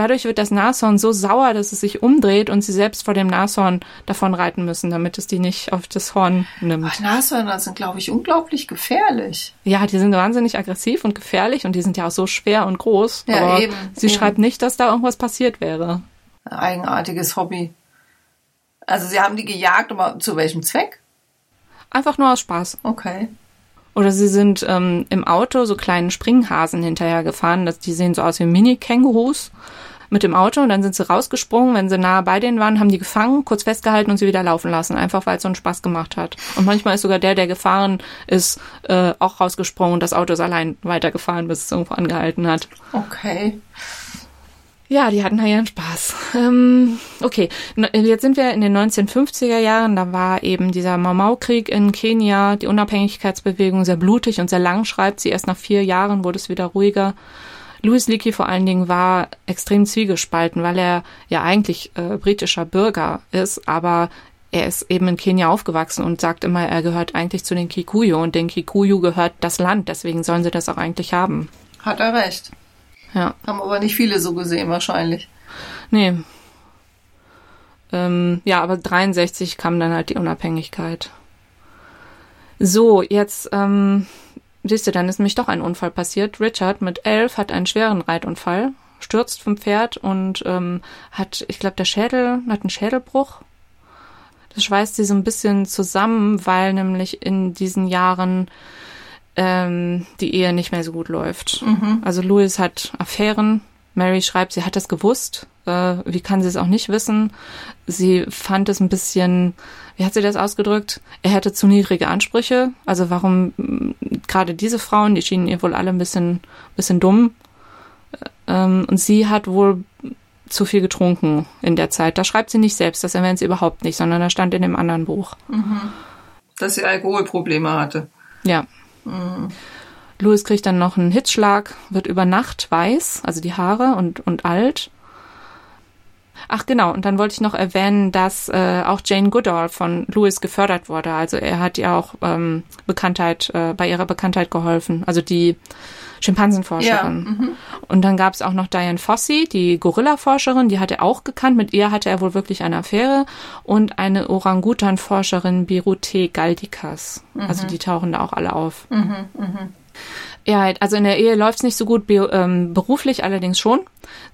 Dadurch wird das Nashorn so sauer, dass es sich umdreht und sie selbst vor dem Nashorn davon reiten müssen, damit es die nicht auf das Horn nimmt. Ach, Nashörner sind, glaube ich, unglaublich gefährlich. Ja, die sind wahnsinnig aggressiv und gefährlich und die sind ja auch so schwer und groß. Ja, aber eben. Sie eben. schreibt nicht, dass da irgendwas passiert wäre. Ein eigenartiges Hobby. Also sie haben die gejagt, aber zu welchem Zweck? Einfach nur aus Spaß. Okay. Oder sie sind ähm, im Auto so kleinen Springhasen hinterher gefahren. Die sehen so aus wie Mini-Kängurus mit dem Auto und dann sind sie rausgesprungen. Wenn sie nah bei denen waren, haben die gefangen, kurz festgehalten und sie wieder laufen lassen, einfach weil es so einen Spaß gemacht hat. Und manchmal ist sogar der, der gefahren ist, äh, auch rausgesprungen und das Auto ist allein weitergefahren, bis es irgendwo angehalten hat. Okay. Ja, die hatten da ihren Spaß. Ähm, okay, jetzt sind wir in den 1950er Jahren. Da war eben dieser Mau-Mau-Krieg in Kenia, die Unabhängigkeitsbewegung sehr blutig und sehr lang, schreibt sie. Erst nach vier Jahren wurde es wieder ruhiger. Louis Leakey vor allen Dingen war extrem zwiegespalten, weil er ja eigentlich äh, britischer Bürger ist, aber er ist eben in Kenia aufgewachsen und sagt immer, er gehört eigentlich zu den Kikuyu und den Kikuyu gehört das Land, deswegen sollen sie das auch eigentlich haben. Hat er recht. Ja. Haben aber nicht viele so gesehen wahrscheinlich. Nee. Ähm, ja, aber 63 kam dann halt die Unabhängigkeit. So, jetzt, ähm, siehst du, dann ist nämlich doch ein Unfall passiert. Richard mit elf hat einen schweren Reitunfall, stürzt vom Pferd und ähm, hat, ich glaube, der Schädel, hat einen Schädelbruch. Das schweißt sie so ein bisschen zusammen, weil nämlich in diesen Jahren ähm, die Ehe nicht mehr so gut läuft. Mhm. Also Louis hat Affären. Mary schreibt, sie hat das gewusst. Äh, wie kann sie es auch nicht wissen? Sie fand es ein bisschen, wie hat sie das ausgedrückt? Er hätte zu niedrige Ansprüche. Also warum mm, gerade diese Frauen, die schienen ihr wohl alle ein bisschen, bisschen dumm. Ähm, und sie hat wohl zu viel getrunken in der Zeit. Da schreibt sie nicht selbst, das erwähnt sie überhaupt nicht, sondern da stand in dem anderen Buch. Mhm. Dass sie Alkoholprobleme hatte. Ja. Mhm. Louis kriegt dann noch einen Hitzschlag, wird über Nacht weiß, also die Haare und, und alt. Ach genau, und dann wollte ich noch erwähnen, dass äh, auch Jane Goodall von Lewis gefördert wurde. Also er hat ihr auch ähm, Bekanntheit, äh, bei ihrer Bekanntheit geholfen. Also die Schimpansenforscherin. Ja, mhm. und dann gab es auch noch Diane Fossey, die Gorilla-Forscherin, die hat er auch gekannt. Mit ihr hatte er wohl wirklich eine Affäre. Und eine Orangutan-Forscherin, Birute Galdikas. Mhm. Also die tauchen da auch alle auf. Mhm, mh. Ja, also in der Ehe läuft es nicht so gut, ähm, beruflich allerdings schon.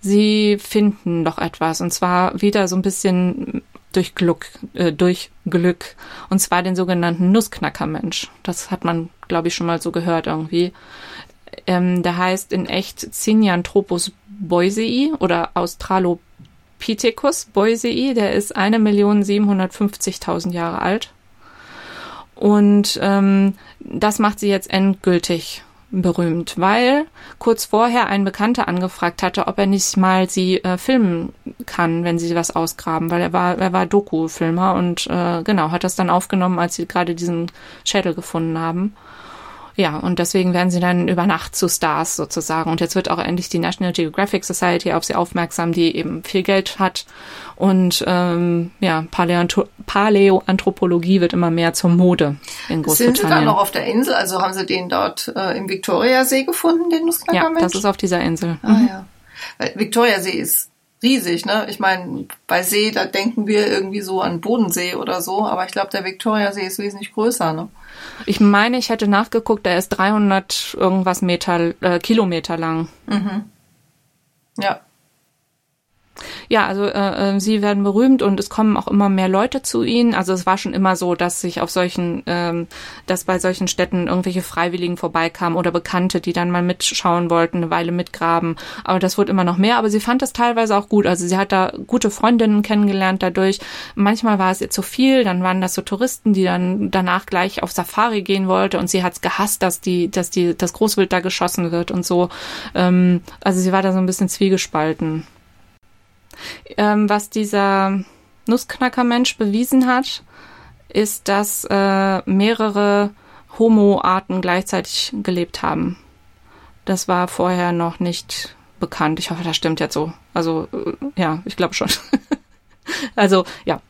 Sie finden doch etwas und zwar wieder so ein bisschen durch Glück, äh, durch Glück und zwar den sogenannten Nussknackermensch. Das hat man, glaube ich, schon mal so gehört irgendwie. Ähm, der heißt in echt Cinianthropus boisei oder Australopithecus boisei. Der ist 1.750.000 Jahre alt. Und ähm, das macht sie jetzt endgültig berühmt, weil kurz vorher ein Bekannter angefragt hatte, ob er nicht mal sie äh, filmen kann, wenn sie was ausgraben, weil er war, er war Doku-Filmer und äh, genau, hat das dann aufgenommen, als sie gerade diesen Schädel gefunden haben. Ja, und deswegen werden sie dann über Nacht zu Stars sozusagen. Und jetzt wird auch endlich die National Geographic Society auf sie aufmerksam, die eben viel Geld hat. Und ähm, ja, Paläoanthropologie wird immer mehr zur Mode in Großbritannien. Sind sie dann noch auf der Insel? Also haben sie den dort äh, im Victoriasee gefunden, den Nussknackermensch? Ja, das ist auf dieser Insel. Ah mhm. ja. Weil Victoriasee ist riesig, ne? Ich meine, bei See, da denken wir irgendwie so an Bodensee oder so, aber ich glaube, der Victoriasee ist wesentlich größer, ne? Ich meine, ich hätte nachgeguckt, der ist 300 irgendwas Meter, äh, Kilometer lang. Mhm. Ja. Ja, also äh, äh, sie werden berühmt und es kommen auch immer mehr Leute zu ihnen. Also es war schon immer so, dass sich auf solchen, ähm, dass bei solchen Städten irgendwelche Freiwilligen vorbeikamen oder Bekannte, die dann mal mitschauen wollten, eine Weile mitgraben. Aber das wurde immer noch mehr. Aber sie fand das teilweise auch gut. Also sie hat da gute Freundinnen kennengelernt dadurch. Manchmal war es ihr zu viel. Dann waren das so Touristen, die dann danach gleich auf Safari gehen wollte und sie hat's gehasst, dass die, dass die, das Großwild da geschossen wird und so. Ähm, also sie war da so ein bisschen zwiegespalten. Ähm, was dieser Nussknackermensch bewiesen hat, ist, dass äh, mehrere Homo-Arten gleichzeitig gelebt haben. Das war vorher noch nicht bekannt. Ich hoffe, das stimmt jetzt so. Also, äh, ja, ich glaube schon. also, ja.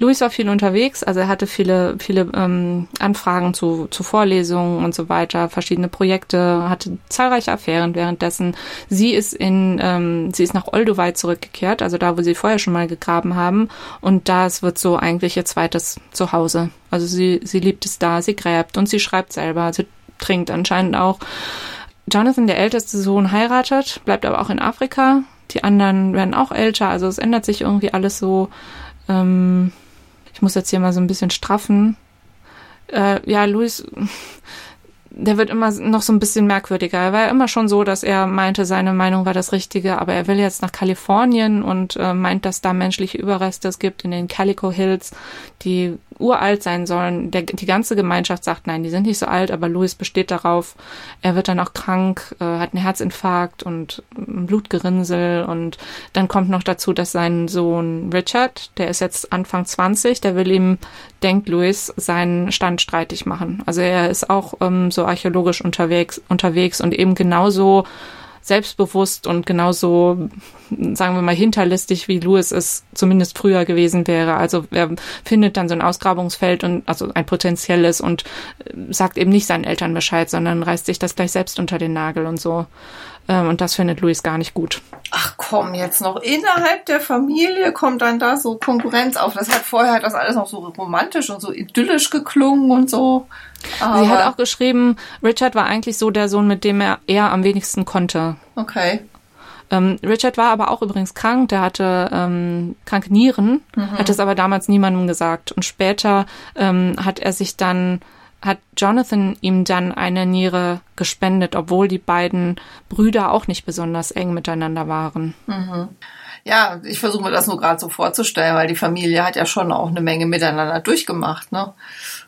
Luis war viel unterwegs, also er hatte viele, viele ähm, Anfragen zu, zu Vorlesungen und so weiter, verschiedene Projekte, hatte zahlreiche Affären währenddessen. Sie ist in, ähm, sie ist nach Olduvai zurückgekehrt, also da, wo sie vorher schon mal gegraben haben. Und das wird so eigentlich ihr zweites Zuhause. Also sie, sie liebt es da, sie gräbt und sie schreibt selber, sie trinkt anscheinend auch. Jonathan, der älteste Sohn, heiratet, bleibt aber auch in Afrika. Die anderen werden auch älter, also es ändert sich irgendwie alles so. Ähm, ich muss jetzt hier mal so ein bisschen straffen. Äh, ja, Luis, der wird immer noch so ein bisschen merkwürdiger. Er war ja immer schon so, dass er meinte, seine Meinung war das Richtige, aber er will jetzt nach Kalifornien und äh, meint, dass da menschliche Überreste es gibt in den Calico Hills, die uralt sein sollen. Der, die ganze Gemeinschaft sagt, nein, die sind nicht so alt, aber Louis besteht darauf. Er wird dann auch krank, äh, hat einen Herzinfarkt und ein Blutgerinnsel und dann kommt noch dazu, dass sein Sohn Richard, der ist jetzt Anfang 20, der will ihm, denkt Louis, seinen Stand streitig machen. Also er ist auch ähm, so archäologisch unterwegs, unterwegs und eben genauso selbstbewusst und genauso, sagen wir mal, hinterlistig, wie Louis es zumindest früher gewesen wäre. Also er findet dann so ein Ausgrabungsfeld und also ein potenzielles und äh, sagt eben nicht seinen Eltern Bescheid, sondern reißt sich das gleich selbst unter den Nagel und so. Ähm, und das findet Louis gar nicht gut. Ach komm, jetzt noch innerhalb der Familie kommt dann da so Konkurrenz auf. Das hat vorher hat das alles noch so romantisch und so idyllisch geklungen und so. Aber Sie hat auch geschrieben, Richard war eigentlich so der Sohn, mit dem er eher am wenigsten konnte. Okay. Ähm, Richard war aber auch übrigens krank, der hatte ähm, kranke Nieren, mhm. hat es aber damals niemandem gesagt. Und später ähm, hat er sich dann hat Jonathan ihm dann eine Niere gespendet, obwohl die beiden Brüder auch nicht besonders eng miteinander waren. Mhm. Ja, ich versuche mir das nur gerade so vorzustellen, weil die Familie hat ja schon auch eine Menge miteinander durchgemacht, ne?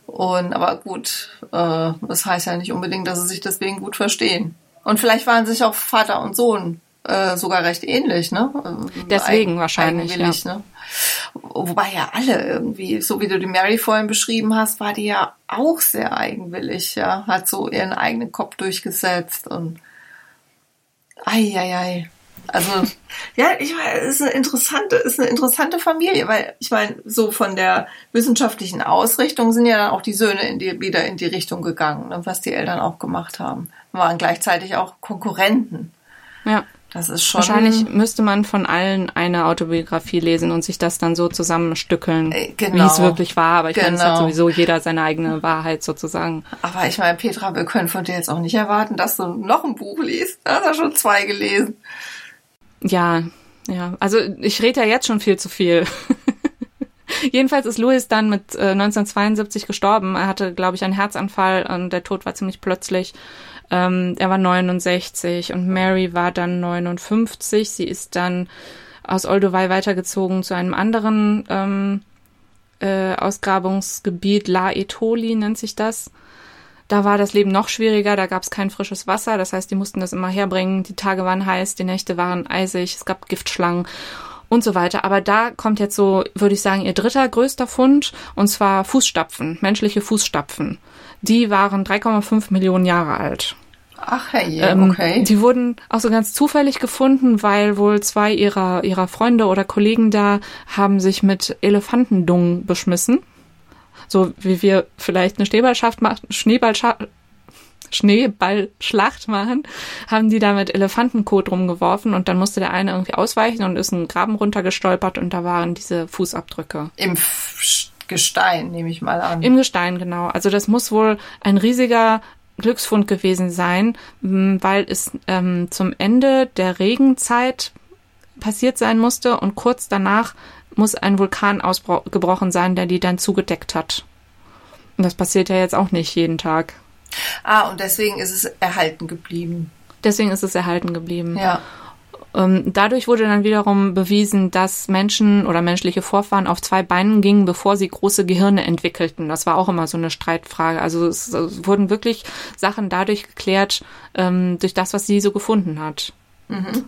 Und aber gut, äh, das heißt ja nicht unbedingt, dass sie sich deswegen gut verstehen. Und vielleicht waren sich auch Vater und Sohn äh, sogar recht ähnlich, ne? Deswegen Eig wahrscheinlich. Ja. Ne? Wobei ja alle irgendwie, so wie du die Mary vorhin beschrieben hast, war die ja auch sehr eigenwillig, ja, hat so ihren eigenen Kopf durchgesetzt und ei, ei, ei. Also ja, ich meine, es ist eine interessante, ist eine interessante Familie, weil ich meine, so von der wissenschaftlichen Ausrichtung sind ja dann auch die Söhne in die, wieder in die Richtung gegangen, ne, was die Eltern auch gemacht haben. Waren gleichzeitig auch Konkurrenten. Ja. Das ist schon. Wahrscheinlich müsste man von allen eine Autobiografie lesen und sich das dann so zusammenstückeln, äh, genau. wie es wirklich war. Aber ich genau. meine, es hat genau. sowieso jeder seine eigene Wahrheit sozusagen. Aber ich meine, Petra, wir können von dir jetzt auch nicht erwarten, dass du noch ein Buch liest. Du hast ja schon zwei gelesen. Ja, ja. Also ich rede ja jetzt schon viel zu viel. Jedenfalls ist Louis dann mit äh, 1972 gestorben. Er hatte, glaube ich, einen Herzanfall und der Tod war ziemlich plötzlich. Ähm, er war 69 und Mary war dann 59. Sie ist dann aus Olduvai weitergezogen zu einem anderen ähm, äh, Ausgrabungsgebiet, La Etoli nennt sich das. Da war das Leben noch schwieriger, da gab es kein frisches Wasser, das heißt, die mussten das immer herbringen. Die Tage waren heiß, die Nächte waren eisig, es gab Giftschlangen und so weiter. Aber da kommt jetzt so, würde ich sagen, ihr dritter größter Fund, und zwar Fußstapfen, menschliche Fußstapfen. Die waren 3,5 Millionen Jahre alt. Ach hey, ähm, okay. Die wurden auch so ganz zufällig gefunden, weil wohl zwei ihrer, ihrer Freunde oder Kollegen da haben sich mit Elefantendungen beschmissen so wie wir vielleicht eine Schneeballschaft machen, Schneeballschaft, Schneeballschlacht machen, haben die da mit Elefantenkot rumgeworfen und dann musste der eine irgendwie ausweichen und ist einen Graben runtergestolpert und da waren diese Fußabdrücke. Im Gestein, nehme ich mal an. Im Gestein, genau. Also das muss wohl ein riesiger Glücksfund gewesen sein, weil es ähm, zum Ende der Regenzeit passiert sein musste und kurz danach muss ein Vulkan ausgebrochen sein, der die dann zugedeckt hat. Und das passiert ja jetzt auch nicht jeden Tag. Ah, und deswegen ist es erhalten geblieben. Deswegen ist es erhalten geblieben. Ja. Ähm, dadurch wurde dann wiederum bewiesen, dass Menschen oder menschliche Vorfahren auf zwei Beinen gingen, bevor sie große Gehirne entwickelten. Das war auch immer so eine Streitfrage. Also es, wurden wirklich Sachen dadurch geklärt, ähm, durch das, was sie so gefunden hat. Mhm.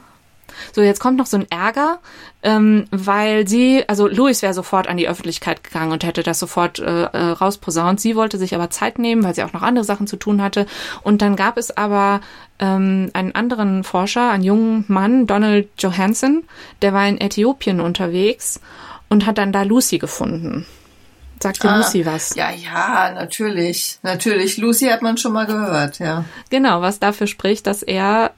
So, jetzt kommt noch so ein Ärger, ähm, weil sie, also Louis wäre sofort an die Öffentlichkeit gegangen und hätte das sofort äh, äh, rausposaunt. Sie wollte sich aber Zeit nehmen, weil sie auch noch andere Sachen zu tun hatte. Und dann gab es aber ähm, einen anderen Forscher, einen jungen Mann, Donald Johansson, der war in Äthiopien unterwegs und hat dann da Lucy gefunden. Sagt dir ah, Lucy was? Ja, ja, natürlich. Natürlich. Lucy hat man schon mal gehört, ja. Genau, was dafür spricht, dass er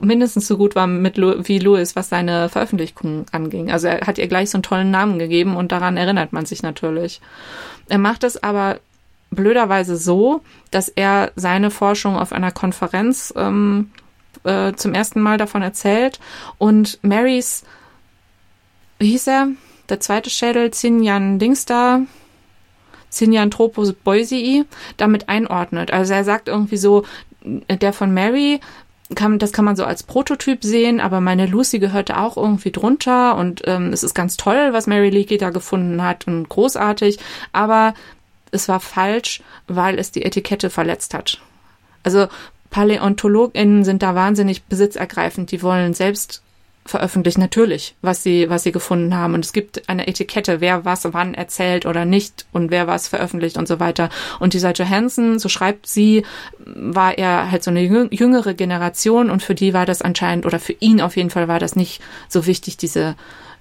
mindestens so gut war mit Lu wie Louis, was seine Veröffentlichung anging. Also er hat ihr gleich so einen tollen Namen gegeben und daran erinnert man sich natürlich. Er macht es aber blöderweise so, dass er seine Forschung auf einer Konferenz ähm, äh, zum ersten Mal davon erzählt und Marys, wie hieß er, der zweite Schädel, Zinjan Dingster, Zinjanthropus boisei, damit einordnet. Also er sagt irgendwie so, der von Mary kann, das kann man so als Prototyp sehen, aber meine Lucy gehörte auch irgendwie drunter und ähm, es ist ganz toll, was Mary Leakey da gefunden hat und großartig, aber es war falsch, weil es die Etikette verletzt hat. Also PaläontologInnen sind da wahnsinnig besitzergreifend, die wollen selbst veröffentlicht, natürlich, was sie, was sie gefunden haben. Und es gibt eine Etikette, wer was wann erzählt oder nicht und wer was veröffentlicht und so weiter. Und dieser Johansson, so schreibt sie, war er halt so eine jüngere Generation und für die war das anscheinend, oder für ihn auf jeden Fall war das nicht so wichtig, diese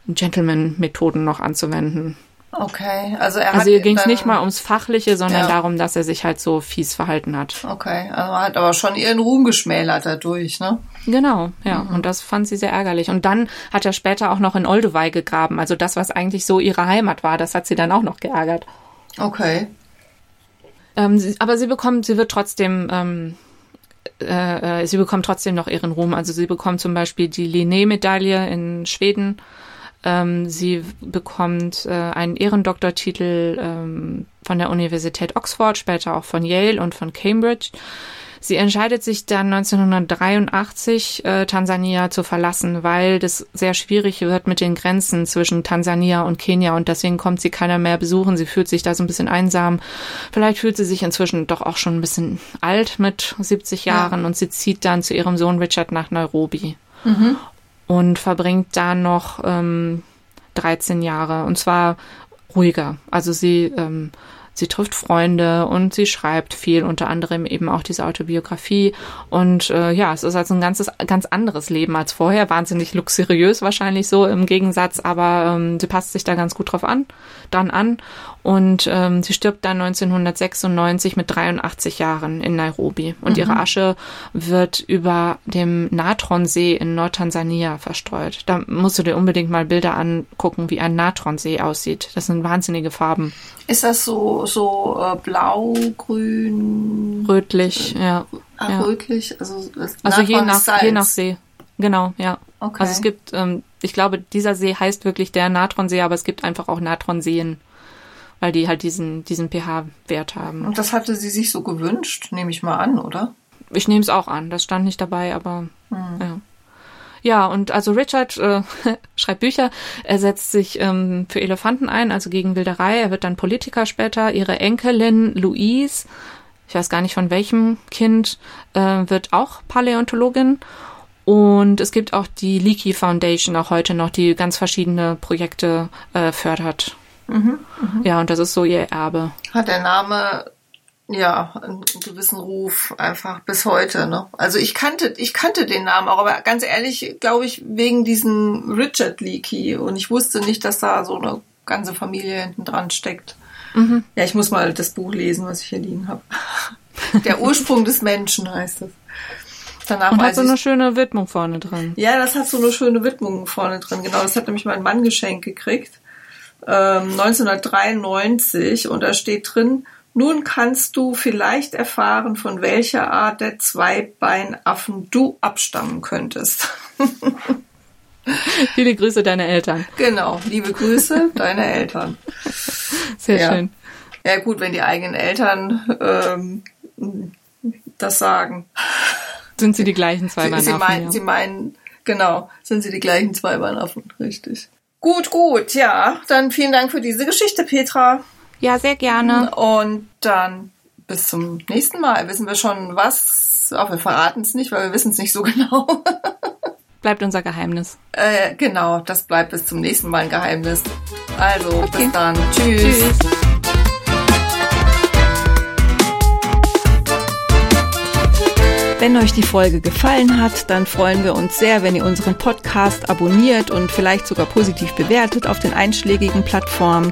Gentleman-Methoden noch anzuwenden. Okay, also er Also hier ging es nicht mal ums Fachliche, sondern ja. darum, dass er sich halt so fies verhalten hat. Okay, also er hat aber schon ihren Ruhm geschmälert dadurch, ne? Genau, ja. Mhm. Und das fand sie sehr ärgerlich. Und dann hat er später auch noch in Olduvai gegraben. Also das, was eigentlich so ihre Heimat war, das hat sie dann auch noch geärgert. Okay. Ähm, sie, aber sie bekommt, sie wird trotzdem ähm, äh, äh sie bekommt trotzdem noch ihren Ruhm. Also sie bekommt zum Beispiel die Linné-Medaille in Schweden ähm, sie bekommt äh, einen Ehrendoktortitel ähm, von der Universität Oxford, später auch von Yale und von Cambridge. Sie entscheidet sich dann 1983, äh, Tansania zu verlassen, weil das sehr schwierig wird mit den Grenzen zwischen Tansania und Kenia und deswegen kommt sie keiner mehr besuchen. Sie fühlt sich da so ein bisschen einsam. Vielleicht fühlt sie sich inzwischen doch auch schon ein bisschen alt mit 70 Jahren ja. und sie zieht dann zu ihrem Sohn Richard nach Nairobi. Mhm und verbringt da noch ähm, 13 Jahre und zwar ruhiger. Also sie ähm, sie trifft Freunde und sie schreibt viel, unter anderem eben auch diese Autobiografie. Und äh, ja, es ist also ein ganzes, ganz anderes Leben als vorher, wahnsinnig luxuriös wahrscheinlich so im Gegensatz, aber ähm, sie passt sich da ganz gut drauf an, dann an. Und ähm, sie stirbt dann 1996 mit 83 Jahren in Nairobi. Und mhm. ihre Asche wird über dem Natronsee in Nordtansania verstreut. Da musst du dir unbedingt mal Bilder angucken, wie ein Natronsee aussieht. Das sind wahnsinnige Farben. Ist das so, so äh, blau, grün? Rötlich, ja. Ah, ja. rötlich? Also, also je nach, je nach See. Genau, ja. Okay. Also es gibt, ähm, ich glaube, dieser See heißt wirklich der Natronsee, aber es gibt einfach auch Natronseen weil die halt diesen, diesen pH-Wert haben. Und das hatte sie sich so gewünscht, nehme ich mal an, oder? Ich nehme es auch an. Das stand nicht dabei, aber hm. ja. Ja, und also Richard äh, schreibt Bücher, er setzt sich ähm, für Elefanten ein, also gegen Wilderei. Er wird dann Politiker später. Ihre Enkelin Louise, ich weiß gar nicht von welchem Kind, äh, wird auch Paläontologin. Und es gibt auch die Leaky Foundation auch heute noch, die ganz verschiedene Projekte äh, fördert. Mhm, mh. Ja, und das ist so ihr Erbe. Hat der Name ja einen gewissen Ruf einfach bis heute. Ne? Also ich kannte, ich kannte den Namen auch, aber ganz ehrlich, glaube ich, wegen diesem Richard Leakey und ich wusste nicht, dass da so eine ganze Familie hinten dran steckt. Mhm. Ja, ich muss mal das Buch lesen, was ich hier liegen habe. Der Ursprung des Menschen heißt es. Danach und hat so eine schöne Widmung vorne drin. Ja, das hat so eine schöne Widmung vorne drin. Genau, das hat nämlich mein Mann geschenkt gekriegt. 1993 ähm, und da steht drin, nun kannst du vielleicht erfahren, von welcher Art der Zweibeinaffen du abstammen könntest. Viele Grüße deine Eltern. Genau, liebe Grüße deine Eltern. Sehr ja. schön. Ja gut, wenn die eigenen Eltern ähm, das sagen. Sind sie die gleichen Zweibeinaffen? Sie, sie, meinen, ja. sie meinen, genau, sind sie die gleichen Zweibeinaffen, richtig. Gut, gut, ja. Dann vielen Dank für diese Geschichte, Petra. Ja, sehr gerne. Und dann bis zum nächsten Mal. Wissen wir schon was? Auch wir verraten es nicht, weil wir wissen es nicht so genau. bleibt unser Geheimnis. Äh, genau, das bleibt bis zum nächsten Mal ein Geheimnis. Also, okay. bis dann. Tschüss. Tschüss. Wenn euch die Folge gefallen hat, dann freuen wir uns sehr, wenn ihr unseren Podcast abonniert und vielleicht sogar positiv bewertet auf den einschlägigen Plattformen.